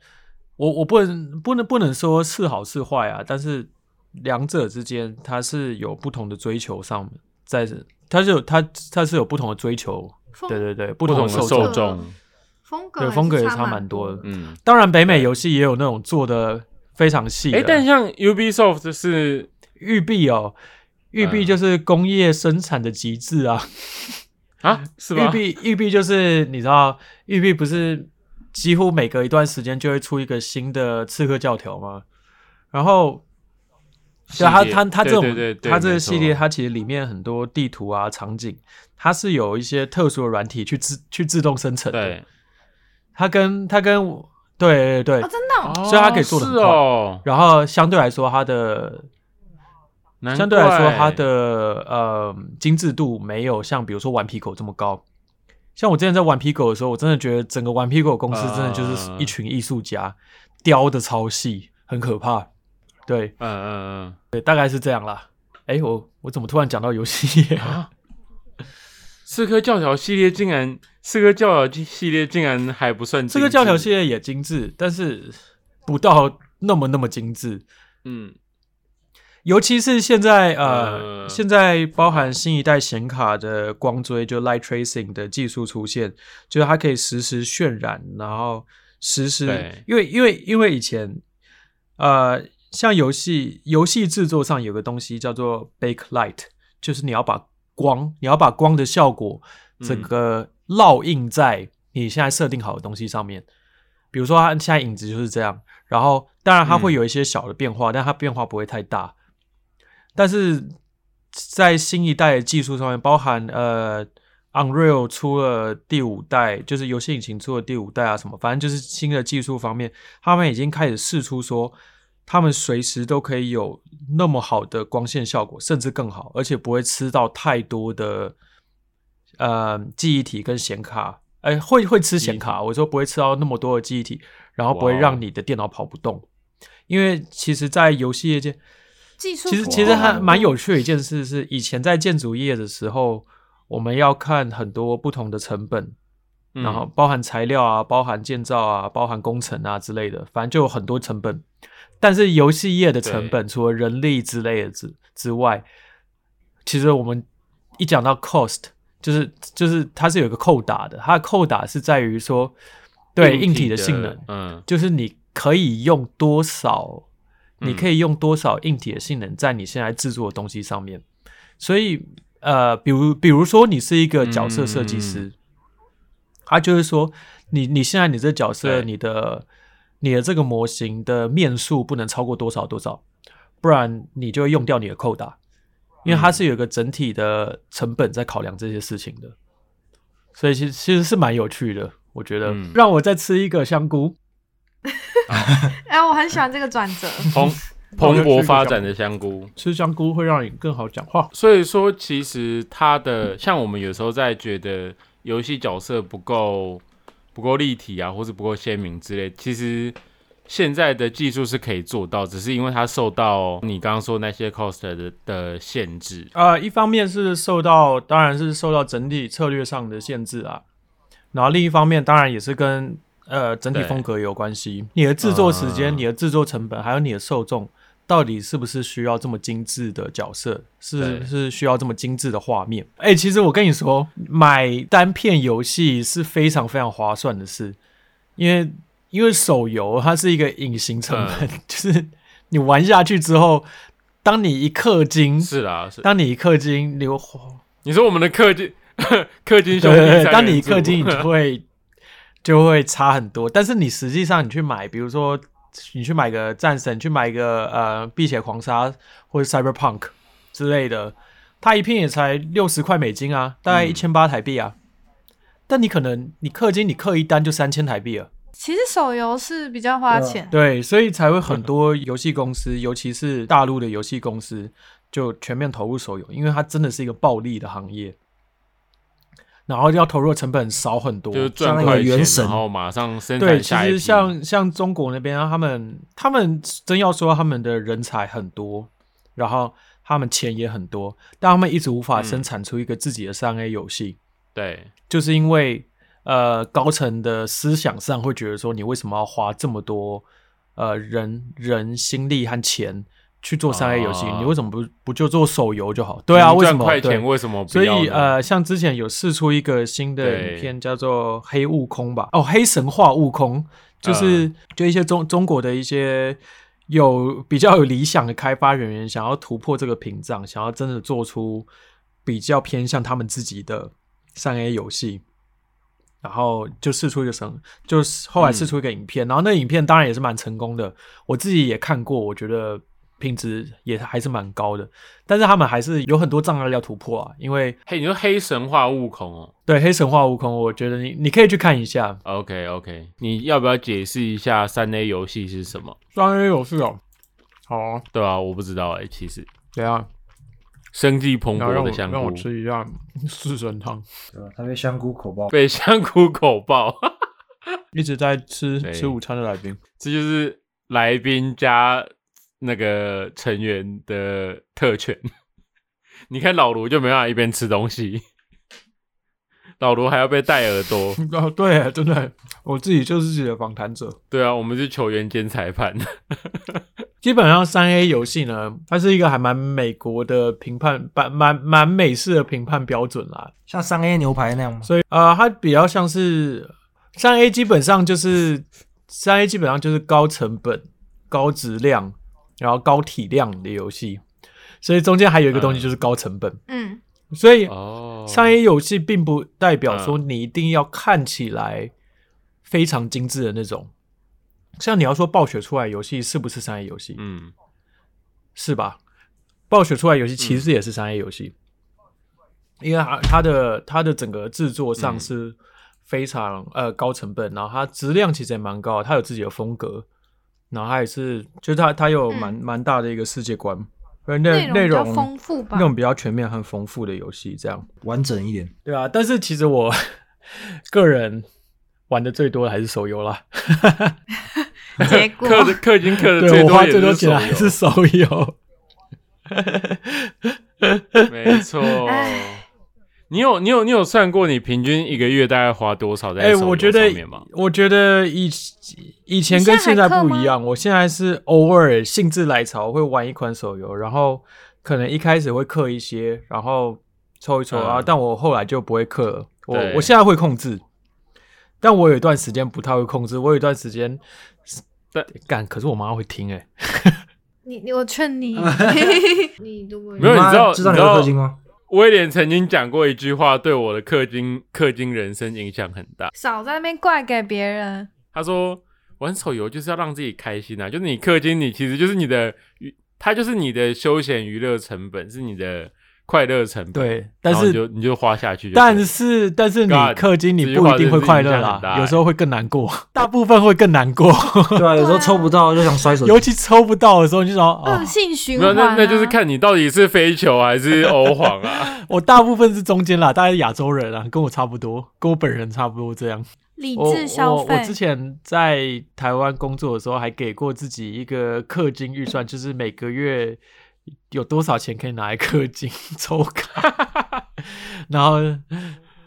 我我不能不能不能说是好是坏啊，但是两者之间它是有不同的追求上，在它是有它它是有不同的追求，对对对，不不同的受众。风格对风格也差蛮多的的。嗯，当然，北美游戏也有那种做的非常细的。哎，但像 Ubisoft 是育碧哦，育碧嗯就是工业生产的极致啊。啊，(laughs) 是育吧？碧育碧就是你知道，育碧不是几乎每隔一段时间就会出一个新的刺客教条嘛？然后，对啊它系列它它这种对对对对它这个系列，它其实里面很多地图啊场景，它是有一些特殊的软体去自去自动生成的。对，它跟它跟对对对。哦，，真的哦、所以它可以做得很是哦，然后相对来说它的相对来说，怪。它的呃精致度没有像比如说顽皮狗这么高。像我之前在顽皮狗的时候，我真的觉得整个顽皮狗公司真的就是啊一群艺术家，雕的超细，很可怕。对嗯嗯嗯对，大概是这样啦。哎，我我怎么突然讲到游戏啊，刺客教条系列竟然，刺客教条系列竟然还不算刺客教条系，列也精致，但是不到那么那么精致。嗯，尤其是现在呃，呃现在包含新一代显卡的光追，就 light tracing 的技术出现，就是它可以实时渲染，然后实时，因为因为因为以前呃，像游戏游戏制作上有个东西叫做 bake light，就是你要把光，你要把光的效果整嗯个烙印在你现在设定好的东西上面。比如说，它现在影子就是这样，然后当然它会嗯有一些小的变化，但它变化不会太大。但是在新一代的技术上面，包含呃，Unreal 出了第五代，就是游戏引擎出了第五代啊，什么，反正就是新的技术方面，他们已经开始试出说，他们随时都可以有那么好的光线效果，甚至更好，而且不会吃到太多的呃记忆体跟显卡。哎，会会吃显卡，我说不会吃到那么多的记忆体，然后不会让你的电脑跑不动，因为其实，在游戏业界，技术其实其实还蛮有趣的一件事是，以前在建筑业的时候，我们要看很多不同的成本，嗯然后包含材料啊、包含建造啊、包含工程啊之类的，反正就有很多成本。但是游戏业的成本，除了人力之类的之之外，其实我们一讲到 cost，就是就是它是有一个扣打的，它的扣打是在于说，对硬体的性能，嗯。就是你可以用多少，嗯你可以用多少硬体的性能在你现在制作的东西上面。所以，呃，比如比如说你是一个角色设计师，他就是说，你你现在你这角色，你的你的这个模型的面数不能超过多少多少，不然你就会用掉你的扣打，因为它是有一个整体的成本在考量这些事情的。所以其实其实是蛮有趣的，我觉得。嗯让我再吃一个香菇，(laughs) 哎，我很喜欢这个转折。(laughs) 蓬 (laughs) 蓬勃发展的香菇。吃香菇会让你更好讲话。所以说，其实它的像我们有时候在觉得游戏角色不够不够立体啊，或是不够鲜明之类，其实现在的技术是可以做到，只是因为它受到你刚刚说那些 cost 的的限制。呃，一方面是受到，当然是受到整体策略上的限制啊，然后另一方面当然也是跟呃整体风格有关系。你的制作时间、嗯你的制作成本，还有你的受众，到底是不是需要这么精致的角色？是对是需要这么精致的画面？哎、其实我跟你说，买单片游戏是非常非常划算的事，因为因为手游它是一个隐形成本，(laughs) 就是你玩下去之后，当你一氪金，是啦，是。当你一氪金，你会你说我们的氪金 (laughs) 氪金兄弟当你一氪金，你就会就会差很多。但是你实际上你去买，比如说你去买个战神，去买一个呃碧血狂杀或者 Cyberpunk 之类的，它一片也才六十块美金啊，大概嗯一千八台币啊。但你可能你氪金，你氪一单就三千台币了。其实手游是比较花钱，对，所以才会很多游戏公司，尤其是大陆的游戏公司，就全面投入手游，因为它真的是一个暴利的行业，然后要投入的成本少很多。就是赚那个快钱，原神然后马上生对，其产下一批。实像像中国那边啊，他们他们真要说他们的人才很多，然后他们钱也很多，但他们一直无法嗯生产出一个自己的三 A 游戏，对就是因为呃高层的思想上会觉得说，你为什么要花这么多呃人人心力和钱去做三 A 游戏？哦你为什么不不就做手游就好？对啊，为什么？赚快钱为什么不所以呃，像之前有试出一个新的影片，叫做《黑悟空》吧？哦，黑神话悟空，就是、嗯就一些中中国的一些有比较有理想的开发人员，想要突破这个屏障，想要真的做出比较偏向他们自己的三 A 游戏。然后就试出一个神，就是后来试出一个影片，然后那影片当然也是蛮成功的，我自己也看过，我觉得品质也还是蛮高的，但是他们还是有很多障碍要突破啊，因为黑，你说黑神话悟空哦。对黑神话悟空，我觉得你你可以去看一下。，OK OK，你要不要解释一下三 A 游戏是什么？三 A 游戏哦，好啊，对啊，我不知道哎、其实对啊，生机蓬勃的香菇让我吃一下四神汤，对吧？他被香菇口爆，被香菇口爆，(laughs) 一直在吃吃午餐的来宾，这就是来宾加那个成员的特权。(laughs) 你看老卢就没办法一边吃东西，老卢还要被戴耳朵。(laughs) 哦，对，真的，我自己就是自己的访谈者。对啊，我们是球员兼裁判。基本上三 A 游戏呢，它是一个还蛮美国的评判，蛮蛮蛮美式的评判标准啦。像三 A 牛排那样吗？所以呃，它比较像是三 A，基本上就是三 A 基本上就是高成本、高质量，然后高体量的游戏。所以中间还有一个东西就是高成本。嗯，所以哦，三 A 游戏并不代表说你一定要看起来非常精致的那种。像你要说暴雪出来游戏是不是商业游戏？嗯，是吧？暴雪出来游戏其实也是商业游戏，因为它它的它的整个制作上嗯是非常、呃高成本，然后它质量其实也蛮高，它有自己的风格，然后它也是就是它它有蛮蛮、大的一个世界观，呃内内内容比较容丰富吧那种比较全面很丰富的游戏，这样完整一点。对啊。但是其实我个人玩的最多的还是手游啦，(laughs) 结果氪金氪的对最我花最多也是多钱的还是手手游。游，(laughs) 没错唉。你有你有你有算过你平均一个月大概花多少在哎、手游我觉得上面吗？，我觉得以以前跟现在不一样。我现在是偶尔兴致来潮会玩一款手游，然后可能一开始会氪一些，然后抽一抽、嗯啊，但我后来就不会氪了。我我现在会控制，但我有一段时间不太会控制。我有一段时间，但干，可是我妈会听 (laughs) 哎、你你我劝你，(laughs) (laughs) 你如果没有你知道知道你氪金吗？威廉曾经讲过一句话，对我的氪金氪金人生影响很大。少在那边怪给别人，他说，玩手游就是要让自己开心啊，就是你氪金，你其实就是你的娱，它就是你的休闲娱乐成本，是你的快乐成本。对，但是你就你就花下去。但是但是你氪金你不一定会快乐啦有时候会更难过，(laughs) 大部分会更难过，(laughs) 对啊，有时候抽不到就想摔手机尤。其抽不到的时候，你就说 (laughs) 哦恶，性循，环、啊。那那就是看你到底是飞球还是欧皇啊。我大部分是中间啦，大概是亚洲人啊，跟我差不多，跟我本人差不多这样。理我智消费。我我之前在台湾工作的时候，还给过自己一个氪金预算，就是每个月有多少钱可以拿来氪金抽卡，(laughs) 然后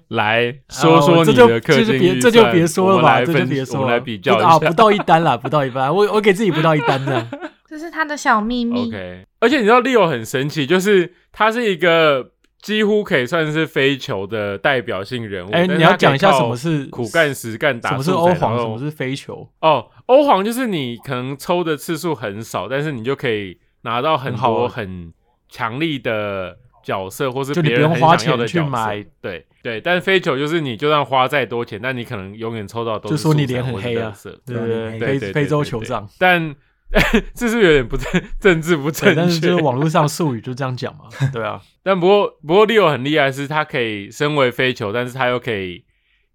来说说你的氪这就金预别这就别说了吧，这就别说了，我们来比较一下不。到一单啦，不到一单，我我给自己不到一单这样。(laughs) 这是他的小秘密。OK，而且你知道 Leo 很神奇，就是他是一个几乎可以算是飞球的代表性人物。哎，你要讲一下什么是苦干实干打什么是欧皇，什么是飞球？哦，欧皇就是你可能抽的次数很少，但是你就可以拿到很多很强力的角色，或是别人花钱想要的角色。去买。对对，但是飞球就是你就算花再多钱，但你可能永远抽到都就是说你脸很黑啊对不对？对对非非洲酋长，但 (laughs) 这是有点不正政治不正，确，但是就是网络上 (laughs) 术语就这样讲嘛，对啊，但不过不过 Leo 很厉害，是他可以身为飞球，但是他又可以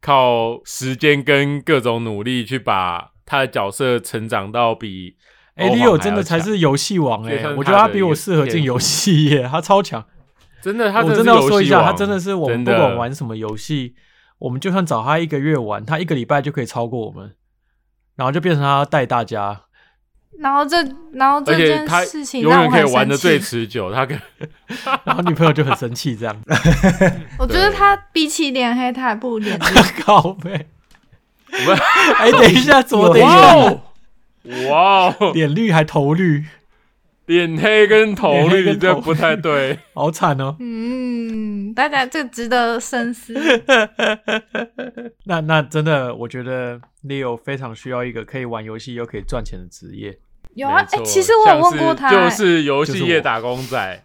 靠时间跟各种努力去把他的角色成长到比哎欧皇，Leo 真的才是游戏王哎我觉得他比我适合进游戏耶，他超强。(laughs) 真的，他我真的是的要说一下，他真的是我们不管玩什么游戏，我们就算找他一个月玩，他一个礼拜就可以超过我们，然后就变成他要带大家。然后这，然后这件事情永远可以玩的最。持久。他跟 (laughs) 然后女朋友就很生气，这样 (laughs) 我觉得他比起脸黑，他还不如脸绿。靠背。我哎，等一下，怎么等一下？哦哇哦，脸绿还头绿，脸黑跟头绿这不太对。(laughs) 好惨哦。嗯，大家这值得深思。(laughs) 那那真的，我觉得 Leo 非常需要一个可以玩游戏又可以赚钱的职业。有啊，哎、其实我有问过他、就是游戏业打工仔。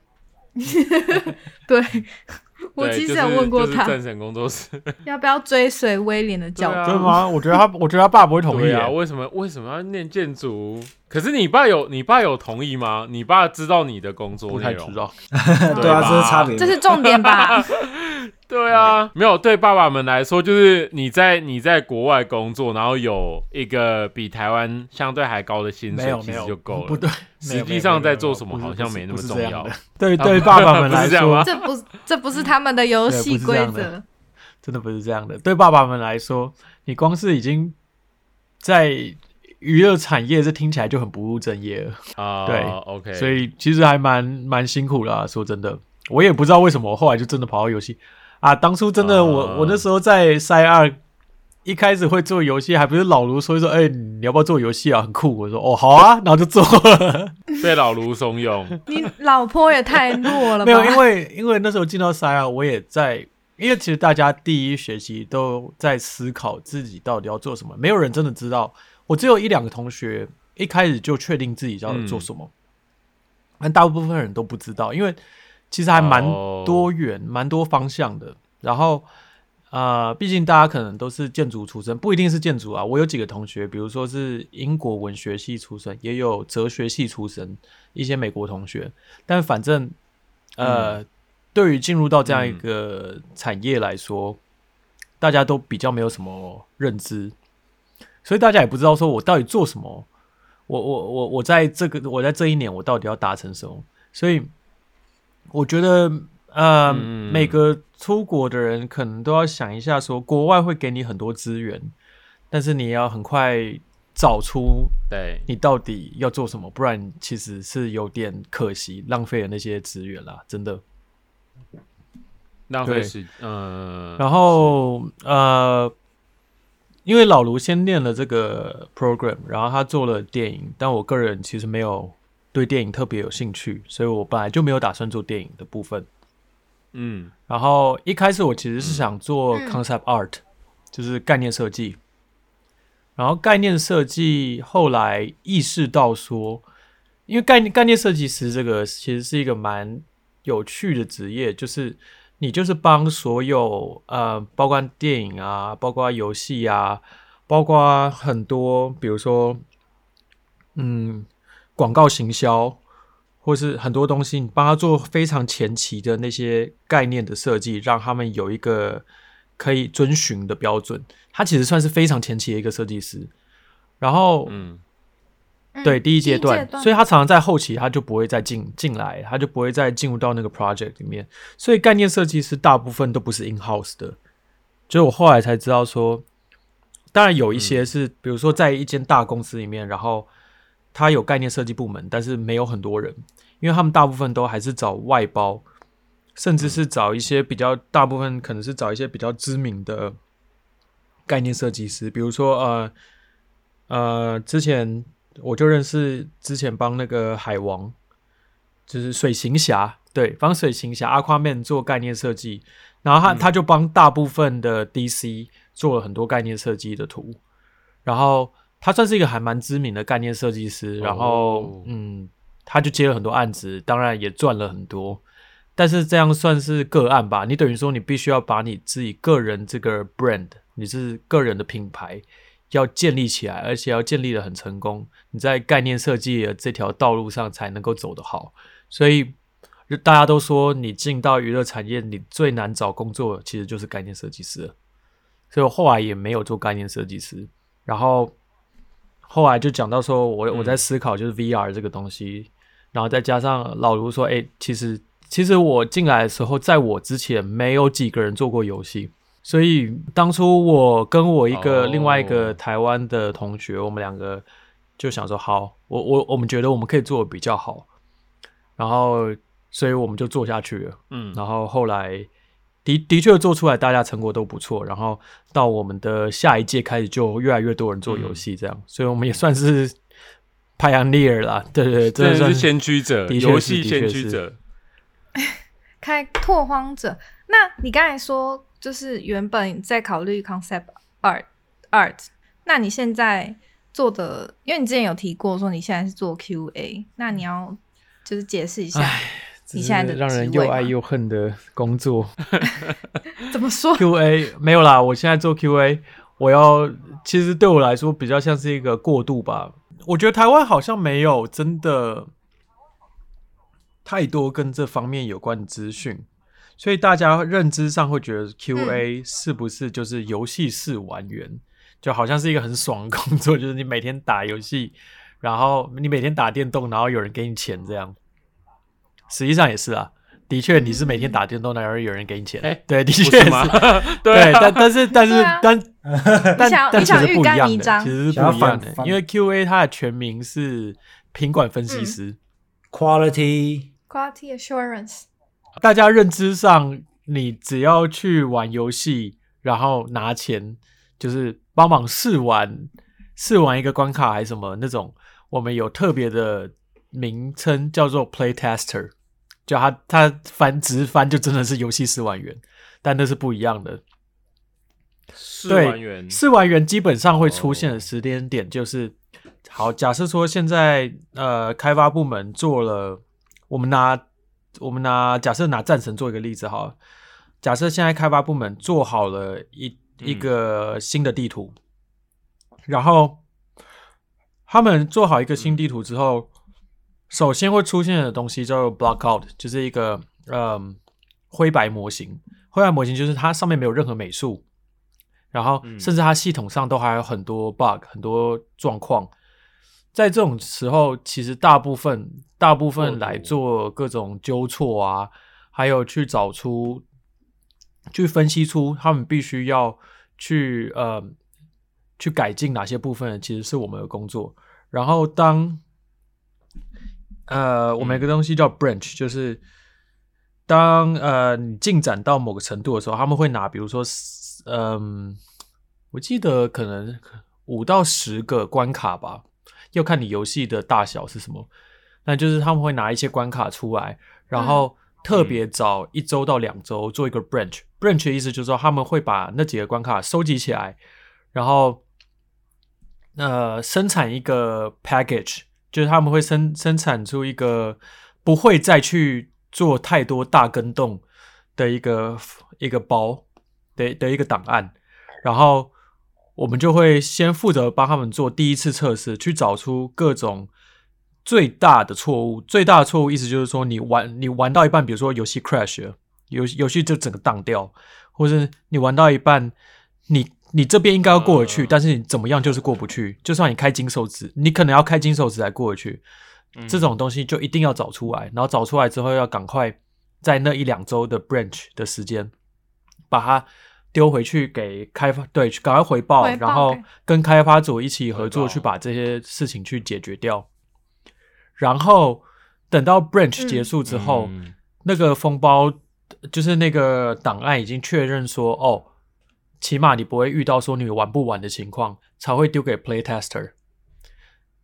(laughs) 对，(laughs) 我对其实有问过他，就是战神工作室。(laughs) 要不要追随威廉的脚步。对啊真的吗？我觉得他，(laughs) 我觉得他爸不会同意啊，为什么为什么要念建筑？可是你爸有你爸有同意吗？你爸知道你的工作不内容太知道。对啊，这是差别。这是重点吧？对啊，没有对爸爸们来说，就是你在你在国外工作，然后有一个比台湾相对还高的薪水，其实就够了。不 (laughs) 对，实际上在做什么好像没那么重要。对 (laughs) 对，爸爸们不来说这不这不是他们的游戏规则。真的不是这样的。对爸爸们来说，你光是已经在娱乐产业，这听起来就很不务正业了。啊，对，OK，所以其实还蛮蛮辛苦啦、啊。说真的，我也不知道为什么我后来就真的跑到游戏啊。当初真的我、啊我那时候在塞二。一开始会做游戏，还不是老卢说一说，哎、你要不要做游戏啊？很酷。我说哦，好啊，然后就做了。(laughs) 被老卢怂恿，你老婆也太弱了吧？(laughs) 没有，因为因为那时候进到塞二，我也在，因为其实大家第一学期都在思考自己到底要做什么，没有人真的知道。我只有一两个同学一开始就确定自己要做什么，但大部分人都不知道，因为其实还蛮哦多元、蛮、多方向的。然后呃，毕竟大家可能都是建筑出身，不一定是建筑啊。我有几个同学，比如说是英国文学系出身，也有哲学系出身，一些美国同学。但反正呃，对于进入到这样一个产业来说，大家都比较没有什么认知，所以大家也不知道说我到底做什么。我我我我在这个我在这一年我到底要达成什么？所以我觉得呃，嗯。每个出国的人可能都要想一下说国外会给你很多资源，但是你要很快找出对，你到底要做什么，不然其实是有点可惜，浪费了那些资源啦，真的。对浪费时，嗯，然后呃，因为老卢先念了这个 program，然后他做了电影，但我个人其实没有对电影特别有兴趣，所以我本来就没有打算做电影的部分。嗯然后一开始我其实是想做嗯 concept art，、就是概念设计。然后概念设计后来意识到说，因为概念概念设计师这个其实是一个蛮有趣的职业，就是你就是帮所有呃，包括电影啊，包括游戏啊，包括很多，比如说嗯，广告行销，或是很多东西，你帮他做非常前期的那些概念的设计，让他们有一个可以遵循的标准。他其实算是非常前期的一个设计师。然后，嗯嗯对第一阶段，所以以他常常在后期他就不会再进进来，他就不会再进入到那个 project 里面。所以概念设计师大部分都不是 in house 的。就我后来才知道说，当然有一些是，比如说在一间大公司里面，然后他有概念设计部门，但是没有很多人，因为他们大部分都还是找外包，甚至是找一些比较大部分可能是找一些比较知名的概念设计师，比如说呃呃，之前我就认识之前帮那个海王，就是水行侠，对，帮水行侠 Aquaman 做概念设计，然后他、他就帮大部分的 DC 做了很多概念设计的图，然后他算是一个还蛮知名的概念设计师，然后、哦嗯，他就接了很多案子，当然也赚了很多。但是这样算是个案吧？你等于说你必须要把你自己个人这个 brand，你是个人的品牌，要建立起来，而且要建立的很成功，你在概念设计的这条道路上才能够走得好。所以大家都说，你进到娱乐产业，你最难找工作其实就是概念设计师。所以我后来也没有做概念设计师，然后后来就讲到说我我在思考就是 VR 这个东西，然后再加上老卢说，哎、其实其实我进来的时候，在我之前没有几个人做过游戏，所以当初我跟我一个、哦。另外一个台湾的同学，我们两个就想说，好，我我我们觉得我们可以做的比较好，然后所以我们就做下去了。嗯，然后后来的的确做出来，大家成果都不错。然后到我们的下一届开始，就越来越多人做游戏，这样，所以我们也算是 pioneer 啦。对 (laughs) 对对，真的算是先驱者，游戏先驱者。开拓荒者。那你刚才说，就是原本在考虑 concept art art，那你现在做的，因为你之前有提过说你现在是做 QA，那你要就是解释一下你现在的让人又爱又恨的工作。(laughs) 怎么说？QA 没有啦，我现在做 QA，我要其实对我来说比较像是一个过渡吧。我觉得台湾好像没有真的太多跟这方面有关的资讯，所以大家认知上会觉得 QA 是不是就是游戏试玩员，就好像是一个很爽的工作，(laughs) 就是你每天打游戏，然后你每天打电动，然后有人给你钱这样。实际上也是啊，的确你是每天打电动，然后有人给你钱，哎对，的不确是吗？(laughs) 对，但但是但是、啊。但但但其实你想欲不一样的，盖弥彰。其实是不一样的。因为 QA 它的全名是品管分析师，quality。Quality assurance，大家认知上，你只要去玩游戏，然后拿钱，就是帮忙试玩试玩一个关卡还是什么那种，我们有特别的名称叫做 play tester，就他他翻直翻就真的是游戏试玩员，但那是不一样的。试对玩员试玩员基本上会出现哦的时间点就是，好，假设说现在呃开发部门做了，我们拿我们拿假设拿战神做一个例子好了，假设现在开发部门做好了一一嗯个新的地图，然后他们做好一个新地图之后，首先会出现的东西叫做 blockout，就是一个嗯灰白模型。灰白模型就是它上面没有任何美术，然后嗯甚至它系统上都还有很多 bug、很多状况。在这种时候，其实大部分大部分来做各种纠错啊，还有去找出、去分析出他们必须要去呃去改进哪些部分，其实是我们的工作。然后当呃，我们有个东西叫 branch，就是当呃你进展到某个程度的时候，他们会拿比如说嗯，我记得可能五到十个关卡吧，要看你游戏的大小是什么。那就是他们会拿一些关卡出来，然后特别找一周到两周做一个 branch。branch 的意思就是说他们会把那几个关卡收集起来，然后呃生产一个 package，就是他们会生生产出一个不会再去做太多大跟动的一个一个包的的一个档案，然后我们就会先负责帮他们做第一次测试，去找出各种。最大的错误，最大的错误意思就是说，你玩你玩到一半，比如说游戏 crash 了，游游戏就整个荡掉，或者你玩到一半，你你这边应该要过得去，但是你怎么样就是过不去，就算你开金手指，你可能要开金手指才过得去，这种东西就一定要找出来，然后找出来之后要赶快在那一两周的 branch 的时间，把它丢回去给开发，对，赶快回报，然后跟开发组一起合作去把这些事情去解决掉。然后等到 branch 结束之后，那个封包就是那个档案已经确认说，哦，起码你不会遇到说你玩不完的情况，才会丢给 playtester。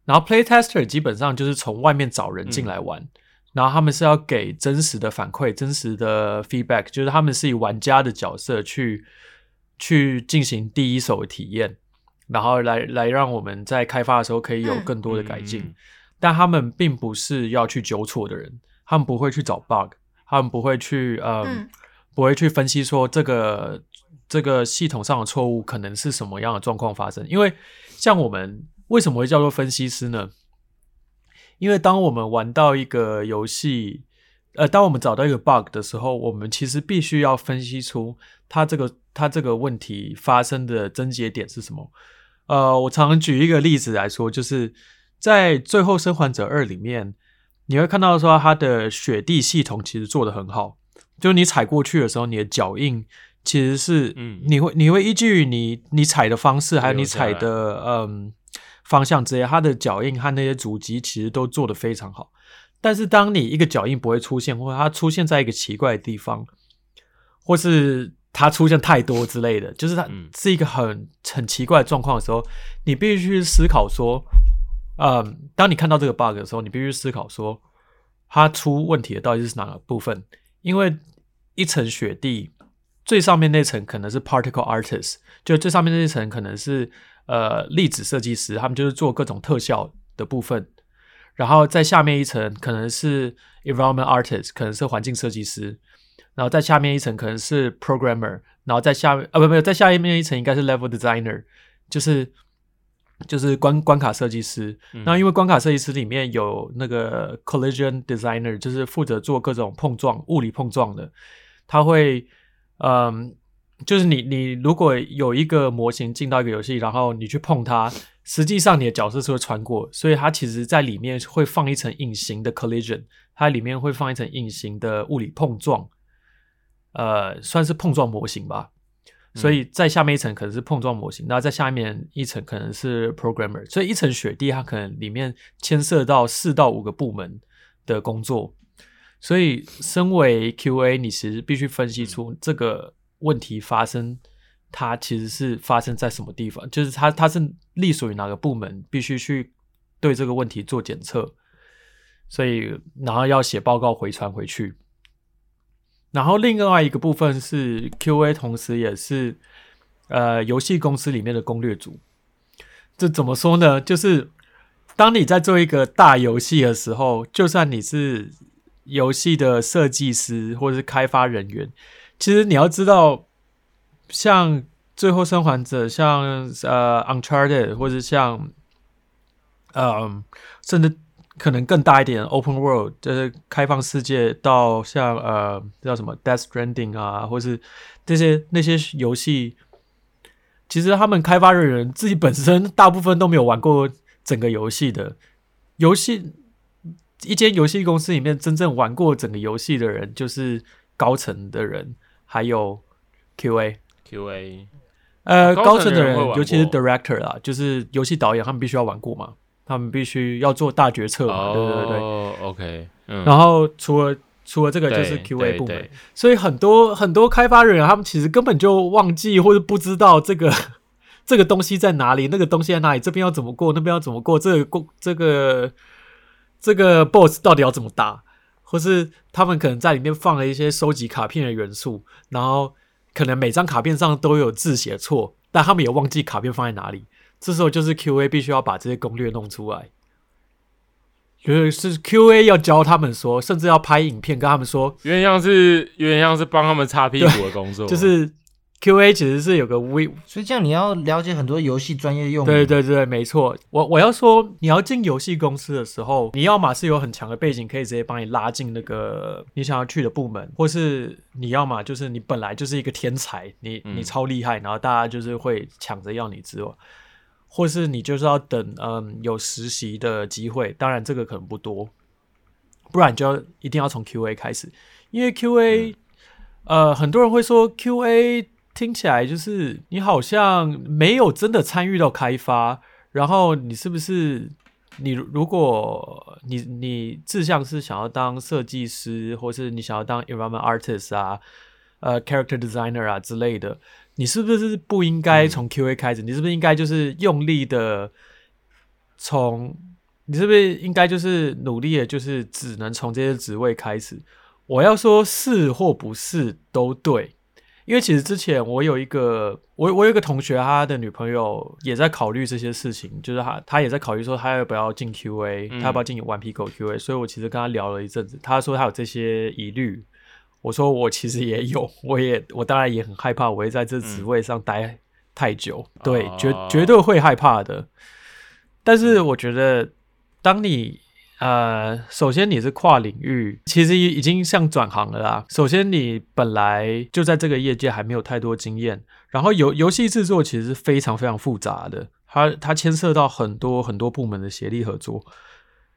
然后 playtester 基本上就是从外面找人进来玩，然后他们是要给真实的反馈、真实的 feedback，就是他们是以玩家的角色去去进行第一手的体验，然后来来让我们在开发的时候可以有更多的改进。但他们并不是要去纠错的人，他们不会去找 bug，他们不会去嗯，不会去分析说这个这个系统上的错误可能是什么样的状况发生。因为像我们为什么会叫做分析师呢？因为当我们玩到一个游戏，呃，当我们找到一个 bug 的时候，我们其实必须要分析出它这个它这个问题发生的症结点是什么。呃，我常举一个例子来说，就是。在《最后生还者二》里面，你会看到说它的雪地系统其实做的很好，就是你踩过去的时候，你的脚印其实是，嗯，你会你会依据你你踩的方式，还有你踩的嗯方向之类，它的脚印和那些足迹其实都做的非常好。但是当你一个脚印不会出现，或者它出现在一个奇怪的地方，或是它出现太多之类的，就是它是一个很很奇怪的状况的时候，你必须去思考说。嗯，当你看到这个 bug 的时候，你必须思考说，它出问题的到底是哪个部分？因为一层雪地最上面那层可能是 particle artist，就最上面那一层可能是呃粒子设计师，他们就是做各种特效的部分。然后在下面一层可能是 environment artist，可能是环境设计师。然后在下面一层可能是 programmer，然后在下面啊不不，在下面一层应该是 level designer，就是。就是关关卡设计师，那因为关卡设计师里面有那个 collision designer，就是负责做各种碰撞、物理碰撞的。他会，嗯，就是你你如果有一个模型进到一个游戏，然后你去碰它，实际上你的角色是会穿过，所以它其实在里面会放一层隐形的 collision，它里面会放一层隐形的物理碰撞，呃，算是碰撞模型吧。所以在下面一层可能是碰撞模型，那在下面一层可能是 programmer，所以一层雪地它可能里面牵涉到四到五个部门的工作。所以身为 QA，你其实必须分析出这个问题发生，它其实是发生在什么地方，就是它它是隶属于哪个部门，必须去对这个问题做检测。所以然后要写报告回传回去。然后另外一个部分是 QA，同时也是呃游戏公司里面的攻略组。这怎么说呢？就是当你在做一个大游戏的时候，就算你是游戏的设计师或者是开发人员，其实你要知道，像《最后生还者》、像呃《Uncharted》或者像嗯，甚至。可能更大一点，Open World 就是开放世界，到像呃叫什么 Death Stranding 啊，或是这些那些游戏，其实他们开发人员自己本身大部分都没有玩过整个游戏的。游戏一间游戏公司里面真正玩过整个游戏的人，就是高层的人，还有 QA QA，呃高层的人，尤其是 Director 啦，就是游戏导演，他们必须要玩过嘛。他们必须要做大决策嘛，对对对，OK。然后除了除了这个就是 QA 部门对，所以很多很多开发人员他们其实根本就忘记或者不知道这个 (laughs) 这个东西在哪里，那个东西在哪里，这边要怎么过，那边要怎么过，这个过这个这个 BOSS 到底要怎么打，或是他们可能在里面放了一些收集卡片的元素，然后可能每张卡片上都有字写错，但他们也忘记卡片放在哪里。这时候就是 QA 必须要把这些攻略弄出来，就是是 QA 要教他们说，甚至要拍影片跟他们说，有点像是有点像是帮他们擦屁股的工作，就是 QA 其实是有个微，所以这样你要了解很多游戏专业用语。对对对，没错。我我要说，你要进游戏公司的时候，你要么是有很强的背景，可以直接帮你拉进那个你想要去的部门，或是你要么就是你本来就是一个天才，你你嗯超厉害，然后大家就是会抢着要你之外，或是你就是要等嗯有实习的机会，当然这个可能不多，不然就要一定要从 QA 开始，因为 QA、呃很多人会说 QA 听起来就是你好像没有真的参与到开发，然后你是不是你如果你你志向是想要当设计师，或是你想要当 environment artist 啊，呃 character designer 啊之类的，你是不是不应该从 QA 开始？你是不是应该就是用力的从你是不是应该就是努力的，就是只能从这些职位开始？我要说是或不是都对，因为其实之前我有一个我我有一个同学，他的女朋友也在考虑这些事情，就是他他也在考虑说他要不要进 QA，、嗯。他要不要进顽皮狗 QA，所以我其实跟他聊了一阵子，他说他有这些疑虑，我说我其实也有，我也我当然也很害怕，我会在这职位上待太久，对，绝哦。绝对会害怕的。但是我觉得，当你呃，首先你是跨领域，其实已经像转行了啦。首先你本来就在这个业界还没有太多经验，然后游游戏制作其实是非常非常复杂的，它它牵涉到很多很多部门的协力合作。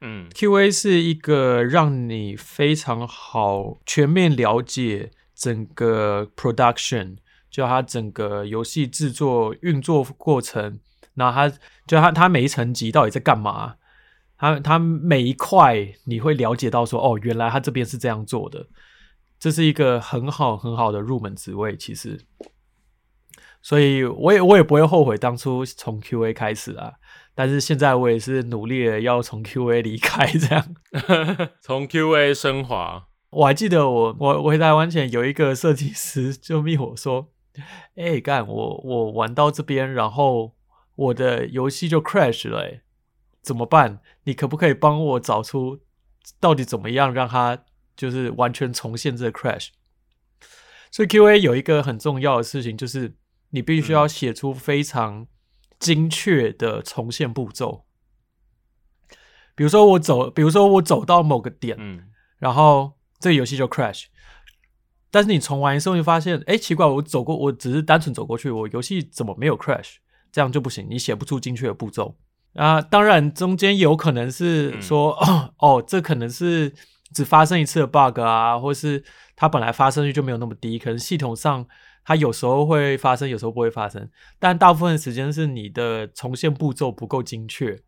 嗯 QA 是一个让你非常好全面了解整个 production，就它整个游戏制作运作过程，那它就它它每一层级到底在干嘛，它它每一块你会了解到说哦，原来他这边是这样做的，这是一个很好很好的入门职位，其实。所以我也我也不会后悔当初从 QA 开始啊，但是现在我也是努力的要从 QA 离开这样。(laughs) 从 QA 升华，我还记得我我我回台湾前有一个设计师就密我说：“哎、干我我玩到这边，然后我的游戏就 crash 了、欸，怎么办？你可不可以帮我找出到底怎么样让它就是完全重现这个 crash？” 所以 QA 有一个很重要的事情，就是你必须要写出非常精确的重现步骤。比如说我走，比如说我走到某个点，嗯然后这个游戏就 crash。但是你重玩的时候，你发现，哎，奇怪，我走过，我只是单纯走过去，我游戏怎么没有 crash？这样就不行，你写不出精确的步骤啊。当然，中间有可能是说，哦哦，这可能是只发生一次的 bug 啊，或是它本来发生率就没有那么低，可能系统上它有时候会发生，有时候不会发生。但大部分的时间是你的重现步骤不够精确，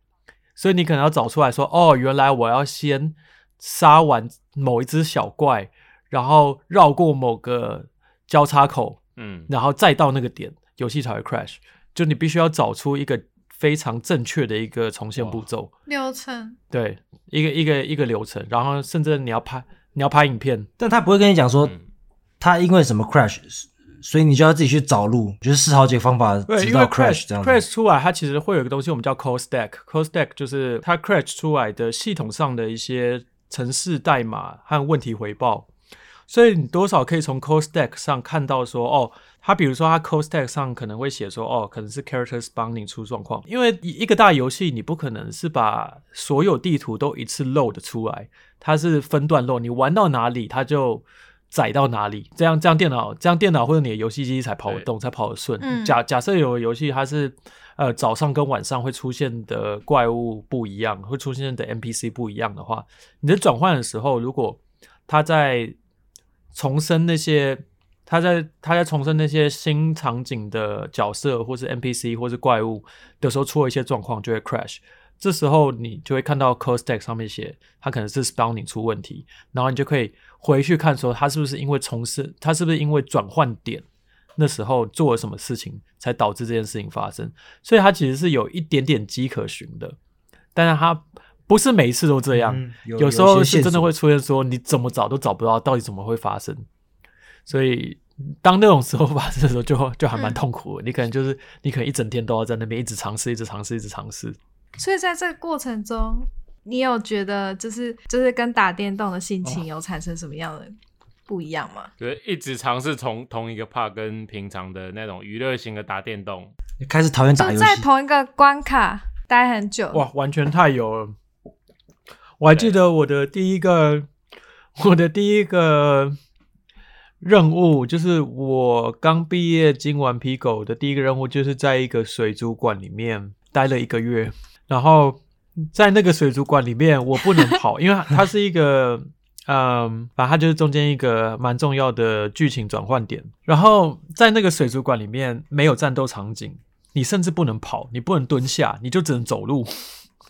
所以你可能要找出来说，哦，原来我要先杀完某一只小怪，然后绕过某个交叉口，嗯然后再到那个点，游戏才会 crash。就你必须要找出一个非常正确的一个重现步骤，流程对，一个一个一个流程，然后甚至你要拍你要拍影片，但他不会跟你讲说嗯他因为什么 crash，所以你就要自己去找路，就是试好几个方法对，直到因为 crash 这样。crash 出来，它其实会有一个东西我们叫 code stack，code stack 就是它 crash 出来的系统上的一些程式代码和问题回报。所以你多少可以从 code stack 上看到说，哦，它比如说它 code stack 上可能会写说，哦，可能是 character spawning 出状况，因为一一个大游戏你不可能是把所有地图都一次 load 出来，它是分段 load，你玩到哪里它就载到哪里，这样这样电脑这样电脑或者你的游戏机才跑得动，才跑得顺。嗯。假假设有个游戏它是呃早上跟晚上会出现的怪物不一样，会出现的 NPC 不一样的话，你在转换的时候，如果它在重生那些，他在他在重生那些新场景的角色，或是 NPC 或是怪物的时候出了一些状况，就会 crash。这时候你就会看到 c o s t a c k 上面写它可能是 spawning 出问题，然后你就可以回去看说它是不是因为从事，它是不是因为转换点那时候做了什么事情才导致这件事情发生，所以它其实是有一点点迹可循的，但是它不是每一次都这样，嗯有有时候是真的会出现说你怎么找都找不到到底怎么会发生，所以当那种时候发生的时候就就还蛮嗯痛苦的，(laughs) 你可能就是你可能一整天都要在那边一直尝试，一直尝试，一直尝试。所以在这个过程中，你有觉得就是就是跟打电动的心哦情有产生什么样的不一样吗？就是一直尝试从同一个 part 跟平常的那种娱乐型的打电动，你开始讨厌打在游戏，同一个关卡待很久，哇，完全太有了！我还记得我的第一个，我的第一个任务就是我刚毕业金完皮狗的第一个任务，就是在一个水族馆里面待了一个月，然后在那个水族馆里面我不能 (laughs) 跑，因为它是一个。嗯，反正它就是中间一个蛮重要的剧情转换点。然后在那个水族馆里面没有战斗场景，你甚至不能跑，你不能蹲下，你就只能走路。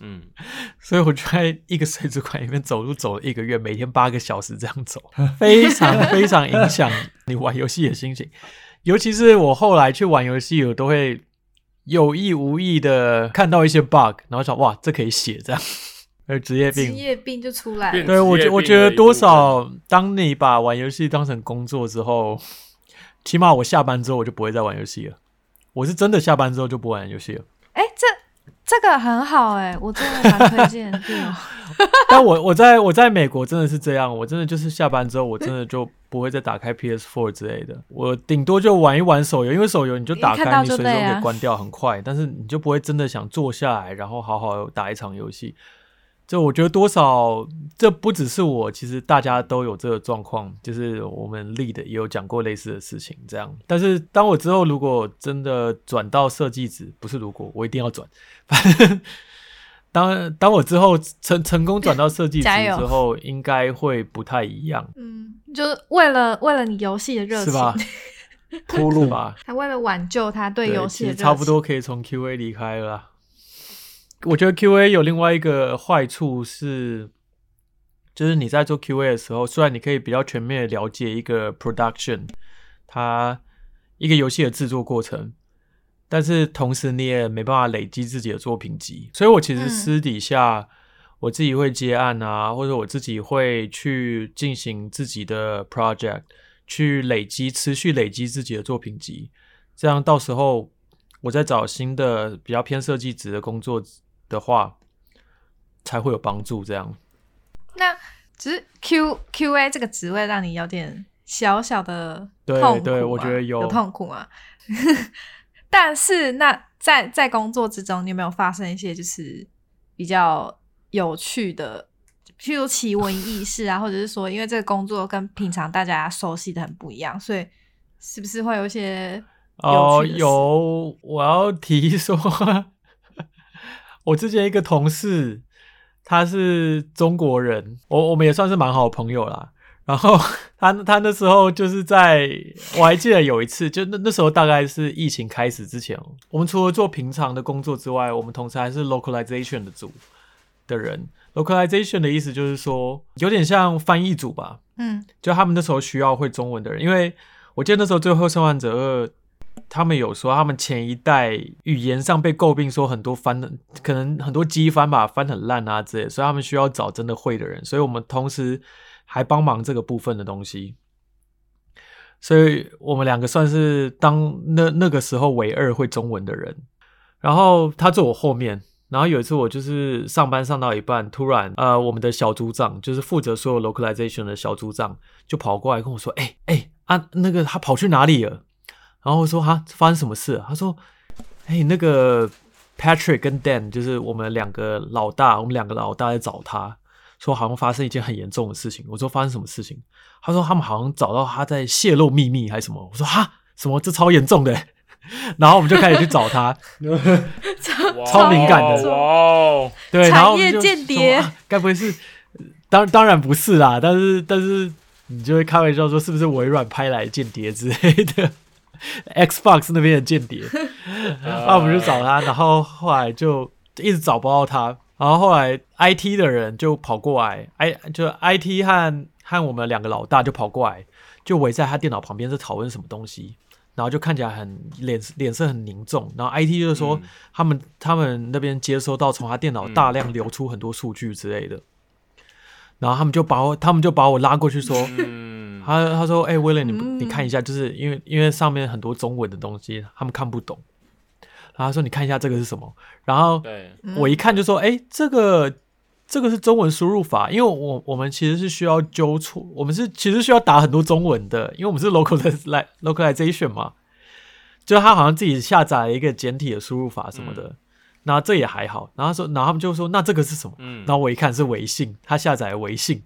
嗯，(laughs) 所以我就在一个水族馆里面走路走了一个月，每天八个小时这样走，(laughs) 非常非常影响你玩游戏的心情。尤其是我后来去玩游戏，我都会有意无意的看到一些 bug，然后想哇，这可以写这样。呃，职业病职，业病就出来了。对我觉我觉得多少，当你把玩游戏当成工作之后，起码我下班之后我就不会再玩游戏了。我是真的下班之后就不玩游戏了。哎、这这个很好哎、我真的蛮推荐 (laughs) 但我我在我在美国真的是这样，我真的就是下班之后，我真的就不会再打开 PS4 之类的，我顶多就玩一玩手游，因为手游你就打开，你随时都就累啊可以关掉，很快，但是你就不会真的想坐下来，然后好好打一场游戏。这我觉得多少，这不只是我，其实大家都有这个状况，就是我们 lead 也有讲过类似的事情，这样。但是当我之后如果真的转到设计职，不是如果我一定要转，反正当当我之后成成功转到设计职 (laughs) 之后，应该会不太一样，嗯，就是为了为了你游戏的热情，(laughs) 是吧？铺路吧？还为了挽救他对游戏的热情，差不多可以从 QA 离开了啦。我觉得 QA 有另外一个坏处是，就是你在做 QA 的时候，虽然你可以比较全面的了解一个 production，它一个游戏的制作过程，但是同时你也没办法累积自己的作品集。所以我其实嗯私底下、我自己会接案啊，或者我自己会去进行自己的 project，去累积持续累积自己的作品集。这样到时候我再找新的比较偏设计职的工作的话，才会有帮助。这样，那只是 Q Q A 这个职位让你有点小小的痛苦对我吗觉得有有痛苦啊。(laughs) 但是那在在工作之中，你有没有发生一些就是比较有趣的，譬如奇闻异事啊，或者是说，因为这个工作跟平常大家熟悉的很不一样，所以是不是会有一些哦，有有，我要提说，我之前一个同事，他是中国人，我我们也算是蛮好朋友啦。然后他他那时候就是在，我还记得有一次，就那那时候大概是疫情开始之前，我们除了做平常的工作之外，我们同时还是 localization 的组的人。localization 的意思就是说，有点像翻译组吧，嗯就他们那时候需要会中文的人，因为我记得那时候《最后生还者二》，他们有说他们前一代语言上被诟病说很多翻的，可能很多机翻吧翻很烂啊之类，所以他们需要找真的会的人，所以我们同时还帮忙这个部分的东西，所以我们两个算是当那那个时候唯二会中文的人，然后他坐我后面。然后有一次我就是上班上到一半，突然呃，我们的小组长就是负责所有 localization 的小组长就跑过来跟我说：“哎、哎、啊，那个他跑去哪里了？”然后我说：“哈，发生什么事？”他说：“哎、那个 Patrick 跟 Dan 就是我们两个老大，我们两个老大在找他，说好像发生一件很严重的事情。”我说：“发生什么事情？”他说：“他们好像找到他在泄露秘密还是什么。”我说：“哈，什么？这超严重的。(laughs) ”然后我们就开始去找他，(laughs) 超敏感的哇哦，对，然后我们就产业间谍说啊该不会是？当当然不是啦，但是但是你就会开玩笑说是不是微软派来的间谍之类的 (laughs) Xbox 那边的间谍，然后我们就找他，然后后来就一直找不到他。然后后来 IT 的人就跑过来，I 就 IT 和和我们两个老大就跑过来，就围在他电脑旁边在讨论什么东西，然后就看起来很脸脸色很凝重。然后 IT 就是说嗯。他们他们那边接收到从他电脑大量流出很多数据之类的，然后他们就把我他们就把我拉过去说，嗯，他他说：“哎、威廉，你你看一下，就是因为因为上面很多中文的东西，他们看不懂。”然后他说：“你看一下这个是什么？”然后，我一看就说：“哎、这个这个是中文输入法，因为我我们其实是需要纠错，我们是其实需要打很多中文的，因为我们是 localiz localization 嘛，就他好像自己下载了一个简体的输入法什么的。然后这也还好，然后说，然后他们就说：“那这个是什么？”嗯，然后我一看是微信，他下载了微信，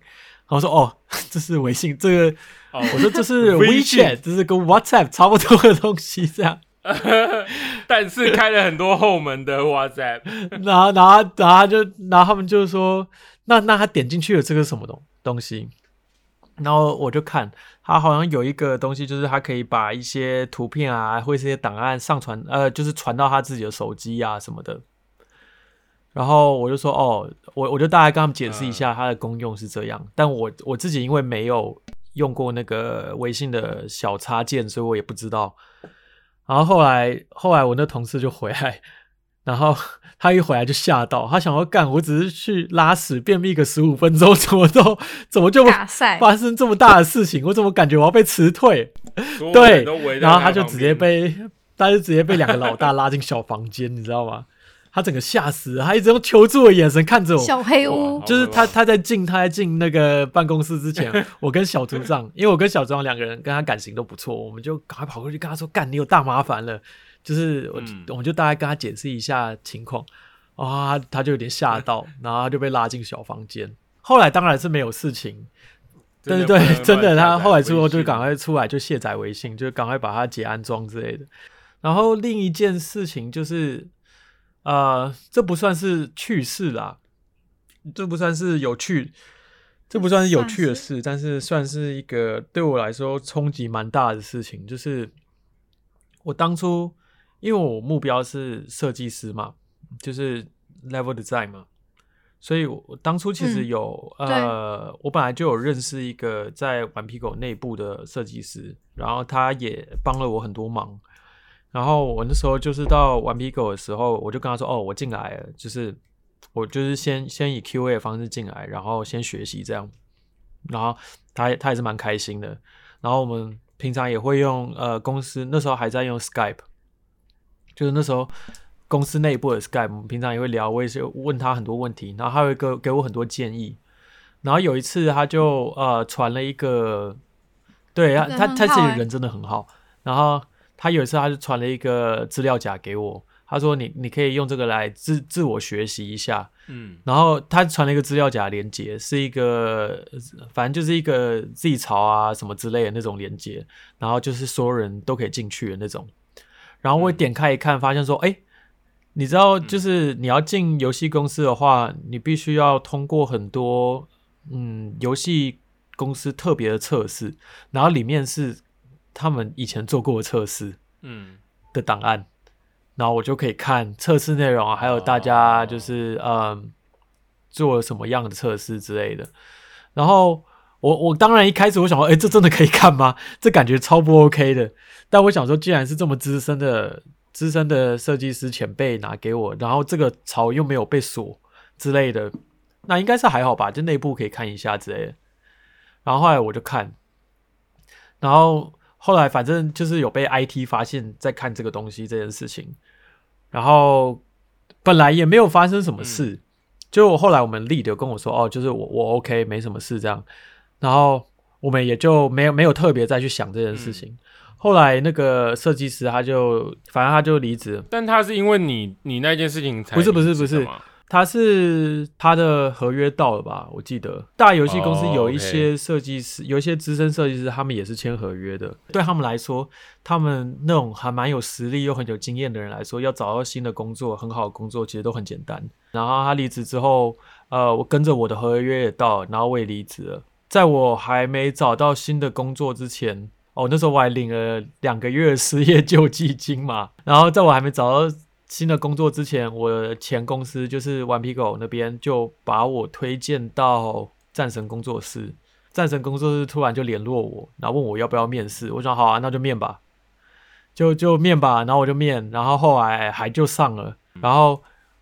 然后说：“哦，(laughs) 这是微信，这个。”哦我说这是 (laughs) WeChat，这是跟 WhatsApp 差不多的东西，这样。(laughs) 但是开了很多后门的 WhatsApp，然后，然后，然后他就，然后他们就说，那那他点进去了，这个是什么东东西？然后我就看，他好像有一个东西，就是他可以把一些图片啊，或者一些档案上传，呃，就是传到他自己的手机啊什么的。然后我就说，哦，我我就大概跟他们解释一下它的功用是这样，但我我自己因为没有用过那个微信的小插件，所以我也不知道。然后后来后来我那同事就回来，然后 (laughs) 他一回来就吓到，他想要干，我只是去拉屎便秘个十五分钟，怎么都怎么就，发生这么大的事情？我怎么感觉我要被辞退？对然后他就直接被，他就直接被两个老大拉进小房间，你知道吗？他整个吓死了，他一直用求助的眼神看着我。小黑屋，就是他他在进他在进那个办公室之前，(laughs) 我跟小组长，因为我跟小组长两个人跟他感情都不错，我们就赶快跑过去跟他说：“干，你有大麻烦了。”就是我、嗯我们就大概跟他解释一下情况，啊、他他就有点吓到，(laughs) 然后他就被拉进小房间。后来当然是没有事情，对对对，真的他后来之后就赶快出来就卸载微信，就赶快把它解安装之类的。然后另一件事情就是，呃，这不算是趣事啦，这不算是有趣，这不算是有趣的算事，但是算是一个对我来说冲击蛮大的事情。就是我当初因为我目标是设计师嘛，就是 level design 嘛，所以我我当初其实嗯有、呃，我本来就有认识一个在顽皮狗内部的设计师，然后他也帮了我很多忙。然后我那时候就是到顽皮狗的时候，我就跟他说：“哦，我进来了，就是我就是先先以 Q&A 的方式进来，然后先学习这样。”然后他也他也是蛮开心的。然后我们平常也会用呃公司那时候还在用 Skype，就是那时候公司内部的 Skype，我们平常也会聊，我也是问他很多问题，然后他会给给我很多建议。然后有一次他就呃传了一个，对他他他自己人真的很好。然后他有一次他就传了一个资料夹给我，他说你你可以用这个来自自我学习一下。嗯然后他传了一个资料夹连接，是一个反正就是一个 Z 槽啊什么之类的那种连接，然后就是所有人都可以进去的那种。然后我点开一看，发现说，哎、你知道，就是你要进游戏公司的话，你必须要通过很多嗯游戏公司特别的测试，然后里面是他们以前做过的测试。嗯的档案，然后我就可以看测试内容啊，还有大家就是、嗯做了什么样的测试之类的。然后我我当然一开始我想说，哎、这真的可以看吗？这感觉超不 OK 的。但我想说，既然是这么资深的资深的设计师前辈拿给我，然后这个槽又没有被锁之类的，那应该是还好吧，就内部可以看一下之类的。然后后来我就看，然后后来反正就是有被 IT 发现在看这个东西这件事情，然后本来也没有发生什么事，就后来我们 lead 有跟我说，哦，就是我我 OK 没什么事这样，然后我们也就没有没有特别再去想这件事情。后来那个设计师他就反正他就离职，但他是因为你你那件事情才不是不是不是。吗他是他的合约到了吧？我记得大游戏公司有一些设计师，有一些资深设计师，他们也是签合约的。对他们来说，他们那种还蛮有实力又很有经验的人来说，要找到新的工作，很好的工作，其实都很简单。然后他离职之后，呃，我跟着我的合约也到，然后我也离职了。在我还没找到新的工作之前，哦，那时候我还领了两个月的失业救济金嘛。然后在我还没找到新的工作之前，我前公司就是顽皮狗那边就把我推荐到战神工作室。战神工作室突然就联络我，然后问我要不要面试。我说好啊，那就面吧，就就面吧。然后我就面，然后后来还就上了。然后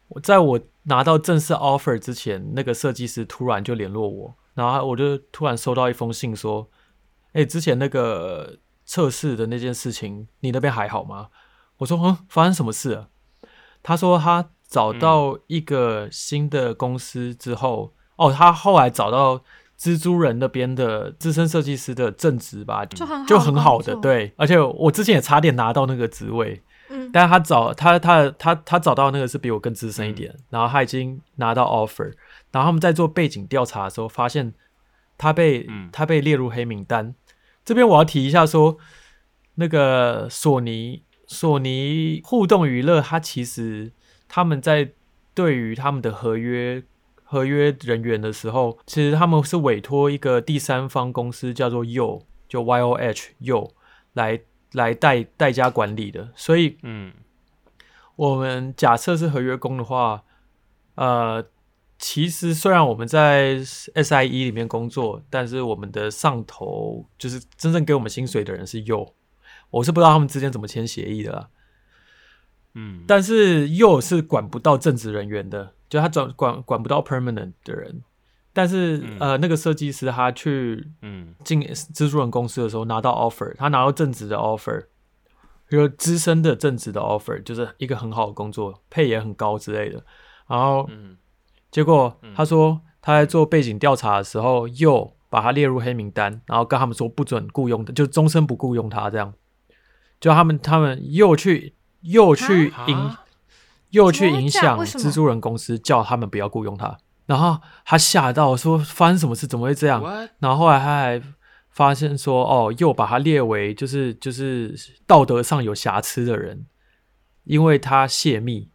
我在我拿到正式 offer 之前，那个设计师突然就联络我，然后我就突然收到一封信说：“哎、之前那个测试的那件事情，你那边还好吗？”我说：“嗯，发生什么事了？”他说他找到一个新的公司之后，哦，他后来找到蜘蛛人那边的资深设计师的正职吧，就很好就很好的，对。而且我之前也差点拿到那个职位，嗯，但是他找他他他他找到那个是比我更资深一点，然后他已经拿到 offer，然后他们在做背景调查的时候发现他被、嗯。他被列入黑名单。这边我要提一下说，那个索尼索尼互动娱乐，它其实他们在对于他们的合约合约人员的时候，其实他们是委托一个第三方公司叫做 Yo，就 Y O H Yo 来来代代家管理的，所以嗯。我们假设是合约工的话，呃，其实虽然我们在 SIE 里面工作，但是我们的上头就是真正给我们薪水的人是 Yo，我是不知道他们之间怎么签协议的啦。嗯，但是 Yo 是管不到正职人员的，就他管管管不到 permanent 的人。但是、嗯呃，那个设计师他去嗯进蜘蛛人公司的时候拿到 offer，他拿到正职的 offer，有资深的正职的 offer，就是一个很好的工作，配也很高之类的。然后嗯结果他说他在做背景调查的时候，又把他列入黑名单，然后跟他们说不准雇佣的，就终身不雇佣他这样。就他们他们又去又去影啊又去影响蜘蛛人公司，叫他们不要雇佣他。然后他吓到说发生什么事，怎么会这样？，what？然后后来他还发现说，哦，又把他列为就是就是道德上有瑕疵的人，因为他泄密。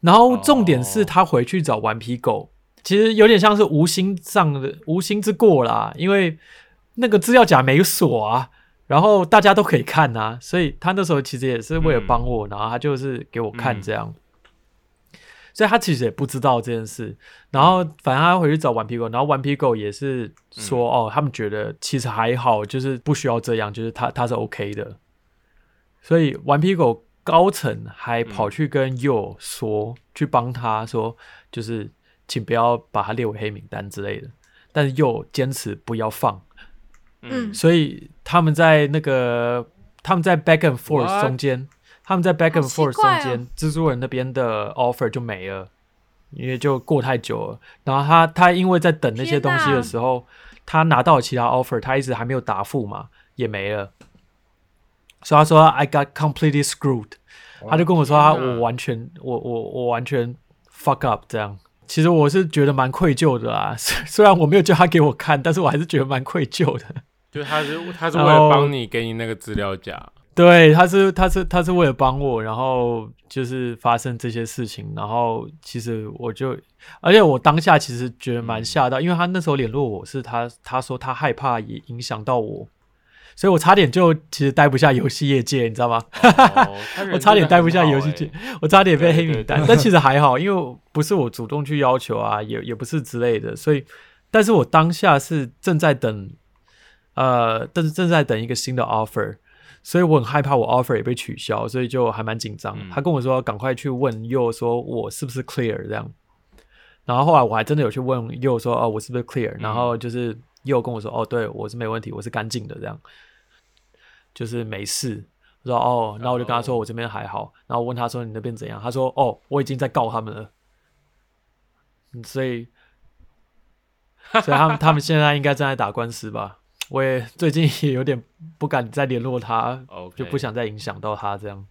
然后重点是哦他回去找顽皮狗，其实有点像是无心上的无心之过啦，因为那个资料夹没锁啊，然后大家都可以看啊，(laughs) 所以他那时候其实也是为了帮我，然后他就是给我看这样。所以他其实也不知道这件事，然后反正他回去找顽皮狗，然后顽皮狗也是说、哦，他们觉得其实还好，就是不需要这样，就是他他是 OK 的。所以顽皮狗高层还跑去跟 Yo 说，去帮他说，就是请不要把他列为黑名单之类的。但是 Yo 坚持不要放，嗯所以他们在那个他们在 back and forth？中间，他们在 back and forth 中间，蜘蛛人那边的 offer 就没了，因为就过太久了。然后他他因为在等那些东西的时候，他拿到其他 offer，他一直还没有答复嘛，也没了。所以他说 I got completely screwed，他就跟我说他我完全我我我完全 fuck up 这样。其实我是觉得蛮愧疚的啦，虽虽然我没有叫他给我看，但是我还是觉得蛮愧疚的。就他是他是为了帮你给你那个资料夹，对，他是他是他是为了帮我，然后就是发生这些事情，然后其实我就，而且我当下其实觉得蛮吓到，因为他那时候联络我是他他说他害怕也影响到我，所以我差点就其实待不下游戏业界，你知道吗？(laughs) 我差点待不下游戏界欸，我差点被黑名单对，但其实还好，因为不是我主动去要求啊，也也不是之类的，所以，但是我当下是正在等，呃，但是正在等一个新的 offer，所以我很害怕我 offer 也被取消，所以就还蛮紧张。嗯他跟我说赶快去问又说我是不是 clear 这样，然后后来我还真的有去问又说哦我是不是 clear，然后就是又跟我说哦对我是没问题，我是干净的这样，就是没事。我说哦，然后我就跟他说我这边还好，然后我问他说你那边怎样？他说哦，我已经在告他们了，嗯所以，所以他们他们现在应该正在打官司吧？我也最近也有点不敢再联络他就不想再影响到他这样。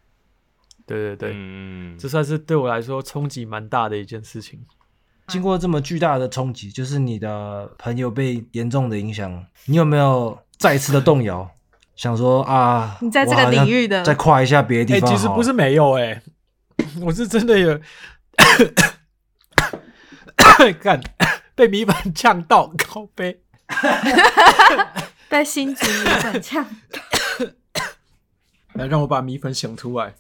对对对，嗯，这算是对我来说冲击蛮大的一件事情。经过这么巨大的冲击，就是你的朋友被严重的影响，你有没有再次的动摇？想说啊，你在这个领域的再跨一下别的哎、地方。其实不是没有哎、(coughs) 我是真的有 (coughs) (coughs) 干被米粉呛到，靠背。(laughs) (laughs) 被心急米粉呛。(coughs) 来，让我把米粉想出来。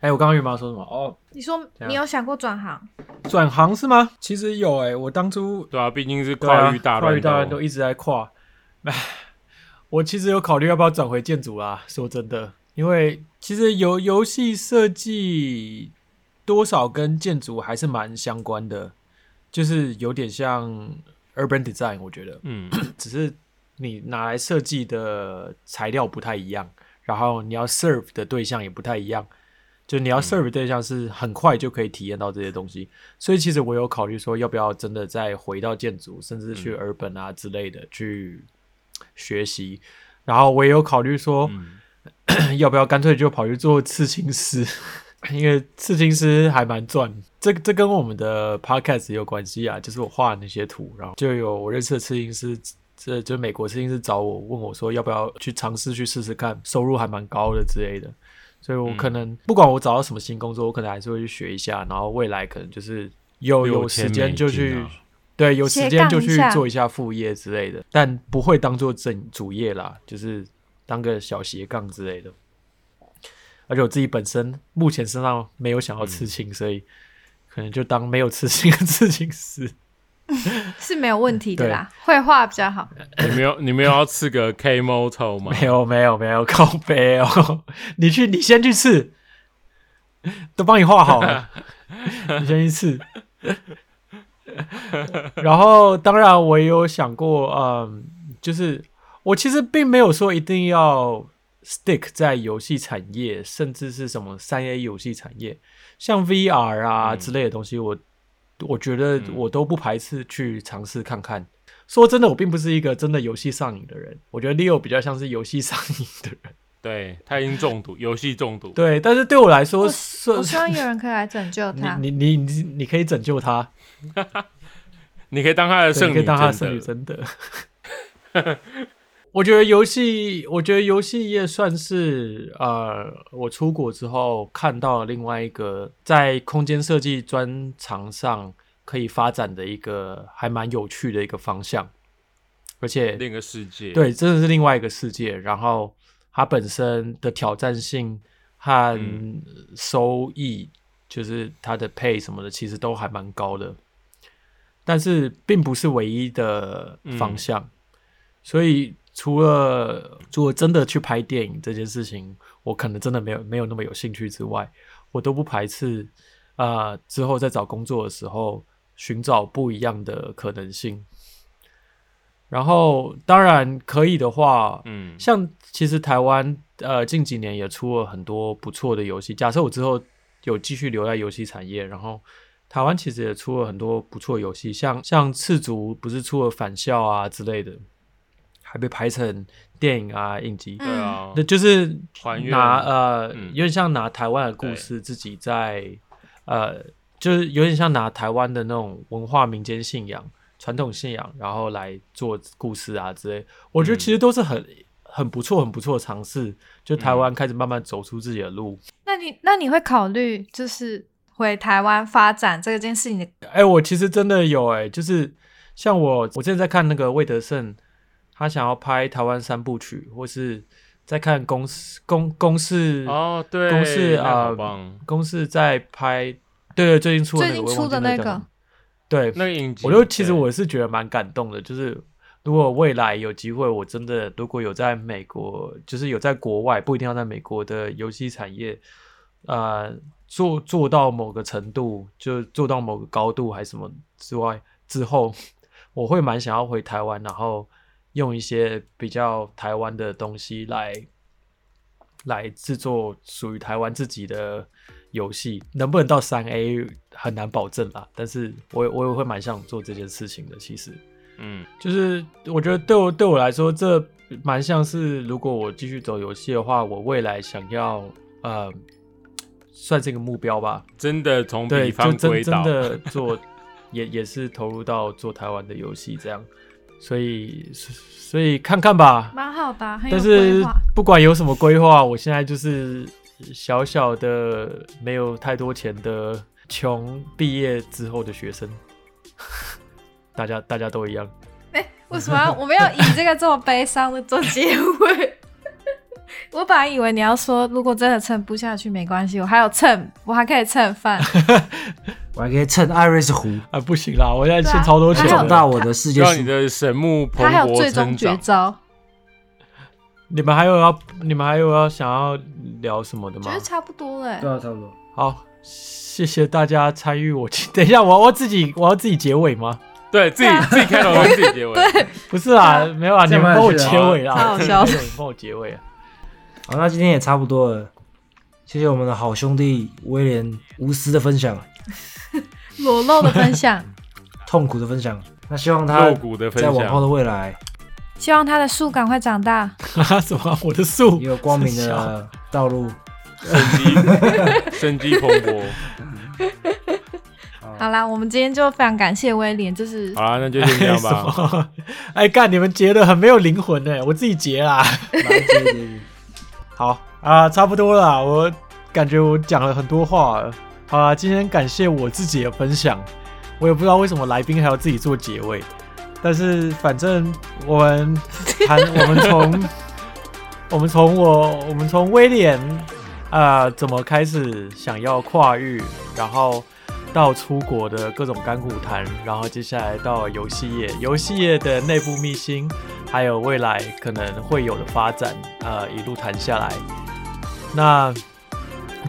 哎、我刚刚原本要说什么？哦，你说你有想过转行？转行是吗？其实有哎、我当初对啊，毕竟是跨域大跨域大乱都一直在跨。唉，我其实有考虑要不要转回建筑啦。说真的，因为其实游游戏设计多少跟建筑还是蛮相关的，就是有点像 urban design，我觉得。嗯，只是你拿来设计的材料不太一样，然后你要 serve 的对象也不太一样。就你要 serve 对象是很快就可以体验到这些东西，所以其实我有考虑说要不要真的再回到建筑，甚至去 urban 啊之类的去学习。然后我也有考虑说，嗯 (clears throat) 要不要干脆就跑去做刺青师，(laughs) 因为刺青师还蛮赚。这这跟我们的 podcast 有关系啊，就是我画的那些图，然后就有我认识的刺青师，这就美国刺青师找我问我说要不要去尝试去试试看，收入还蛮高的之类的。所以我可能、不管我找到什么新工作，我可能还是会去学一下，然后未来可能就是有有时间就去。6000美金啊对，有时间就去做一下副业之类的，但不会当做正主业啦，就是当个小斜杠之类的。而且我自己本身目前身上没有想要刺青，所以可能就当没有刺青的 (laughs) 刺青师。(laughs) 是没有问题的啦，绘画比较好。你没有你没有要刺个 K Moto 吗？没有，没有，没有，靠背哦！(laughs) 你去，你先去刺，都帮你画好了，(laughs) 你先去刺。然后，当然我也有想过，嗯，就是我其实并没有说一定要 stick 在游戏产业，甚至是什么三 A 游戏产业，像 VR 啊嗯之类的东西，我我觉得嗯我都不排斥去尝试看看。说真的，我并不是一个真的游戏上瘾的人，我觉得 Leo 比较像是游戏上瘾的人。对他已经中毒，游戏中毒。对，但是对我来说，我我希望有人可以来拯救 (laughs) 他。你你你你你可以拯救他，(laughs) 你可以当他的圣女可以当他的圣女，真的。(laughs) 我觉得游戏，我觉得游戏业算是呃，我出国之后看到了另外一个在空间设计专长上可以发展的一个还蛮有趣的一个方向，而且另一个世界。对，真的是另外一个世界。然后它本身的挑战性和嗯收益，就是它的配什么的，其实都还蛮高的。但是并不是唯一的方向，所以除了除了真的去拍电影这件事情，我可能真的没有没有那么有兴趣之外，我都不排斥啊、呃之后在找工作的时候寻找不一样的可能性。然后，当然可以的话，嗯，像其实台湾呃近几年也出了很多不错的游戏。假设我之后有继续留在游戏产业，然后台湾其实也出了很多不错游戏，像像赤足不是出了返校啊之类的，还被拍成电影啊影集。对啊那，就是还原拿呃，嗯有点像拿台湾的故事自己在呃，就是有点像拿台湾的那种文化、民间信仰、传统信仰，然后来做故事啊之类。我觉得其实都是很、很不错、很不错的尝试。就台湾开始慢慢走出自己的路。那你那你会考虑就是回台湾发展这件事情的？哎、我其实真的有哎、就是像我，我之前在看那个魏德胜，他想要拍台湾三部曲，或是在看公司公公式哦，对，公式啊公司在拍，对对，最近出的那个最近出的那个对，那个影集，我就其实我是觉得蛮感动的，就是如果未来有机会，我真的如果有在美国，就是有在国外，不一定要在美国的游戏产业，呃，做做到某个程度，就做到某个高度还是什么之外之后，(laughs) 我会蛮想要回台湾，然后用一些比较台湾的东西来来制作属于台湾自己的游戏，能不能到三 A 很难保证啦。但是我也我也会蛮想做这件事情的。其实嗯就是我觉得对我对我来说，这蛮像是如果我继续走游戏的话，我未来想要呃，算是一个目标吧。真的从对，比就真真方归岛，的做，(laughs) 也也是投入到做台湾的游戏这样。所以所以看看吧，蛮好的啊、很有但是。不管有什么规划，我现在就是小小的没有太多钱的穷毕业之后的学生，(laughs) 大家大家都一样。哎、为什么要我们要以这个这么悲伤的做结尾？(laughs) 我本来以为你要说，如果真的撑不下去没关系，我还有蹭，我还可以蹭饭。(laughs) 我还可以蹭艾瑞斯湖，啊，不行啦，我现在欠超多钱还有的。壮大我的世界让你。的神木蓬他还有勃最终绝。招，你们还有要你们还有要想要聊什么的吗觉得？差不多了欸。对啊，差不多。好，谢谢大家参与我。等一下，我我自己我要自己结尾吗？对自己自己开头跟自己结尾。对，不是啊，没有啊，你们帮我结尾啦，超好笑的 (laughs) 你帮我结尾啊。好，那今天也差不多了，谢谢我们的好兄弟威廉无私的分享，裸露的分享，(laughs) 痛苦的分享。那希望他露骨的分在往后享，的未来希望他的树赶快长大。(laughs) 什么？我的树也有光明的道路。生机生机蓬勃。好啦，我们今天就非常感谢威廉，就是好啦，那就先这样什吧。(laughs) 么？哎，干，你们结的很没有灵魂哎，我自己结啦。来接接接好啊，差不多了，我感觉我讲了很多话了。好啦，今天感谢我自己的分享，我也不知道为什么来宾还要自己做结尾，但是反正我们谈，我们从 (laughs) 我们从我我们从威廉啊怎么开始想要跨域，然后到出国的各种干股谈，然后接下来到游戏业，游戏业的内部秘辛，还有未来可能会有的发展，呃，一路谈下来。那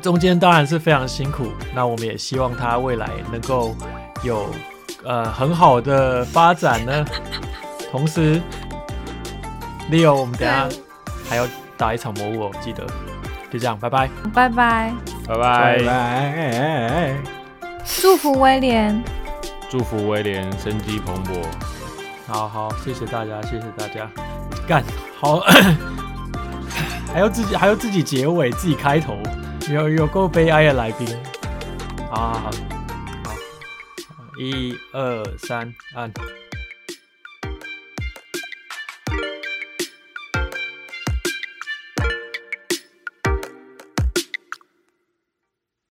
中间当然是非常辛苦，那我们也希望他未来能够有呃很好的发展呢。(laughs) 同时，Leo，我们等一下对还要打一场魔物哦，记得。就这样，拜拜。拜拜，拜拜拜，拜。祝福威廉。祝福威廉生机蓬勃。好好，谢谢大家，谢谢大家。干好，(coughs) 还要自己还要自己结尾，自己开头，有有够悲哀的来宾。好好好，好，一二三，按。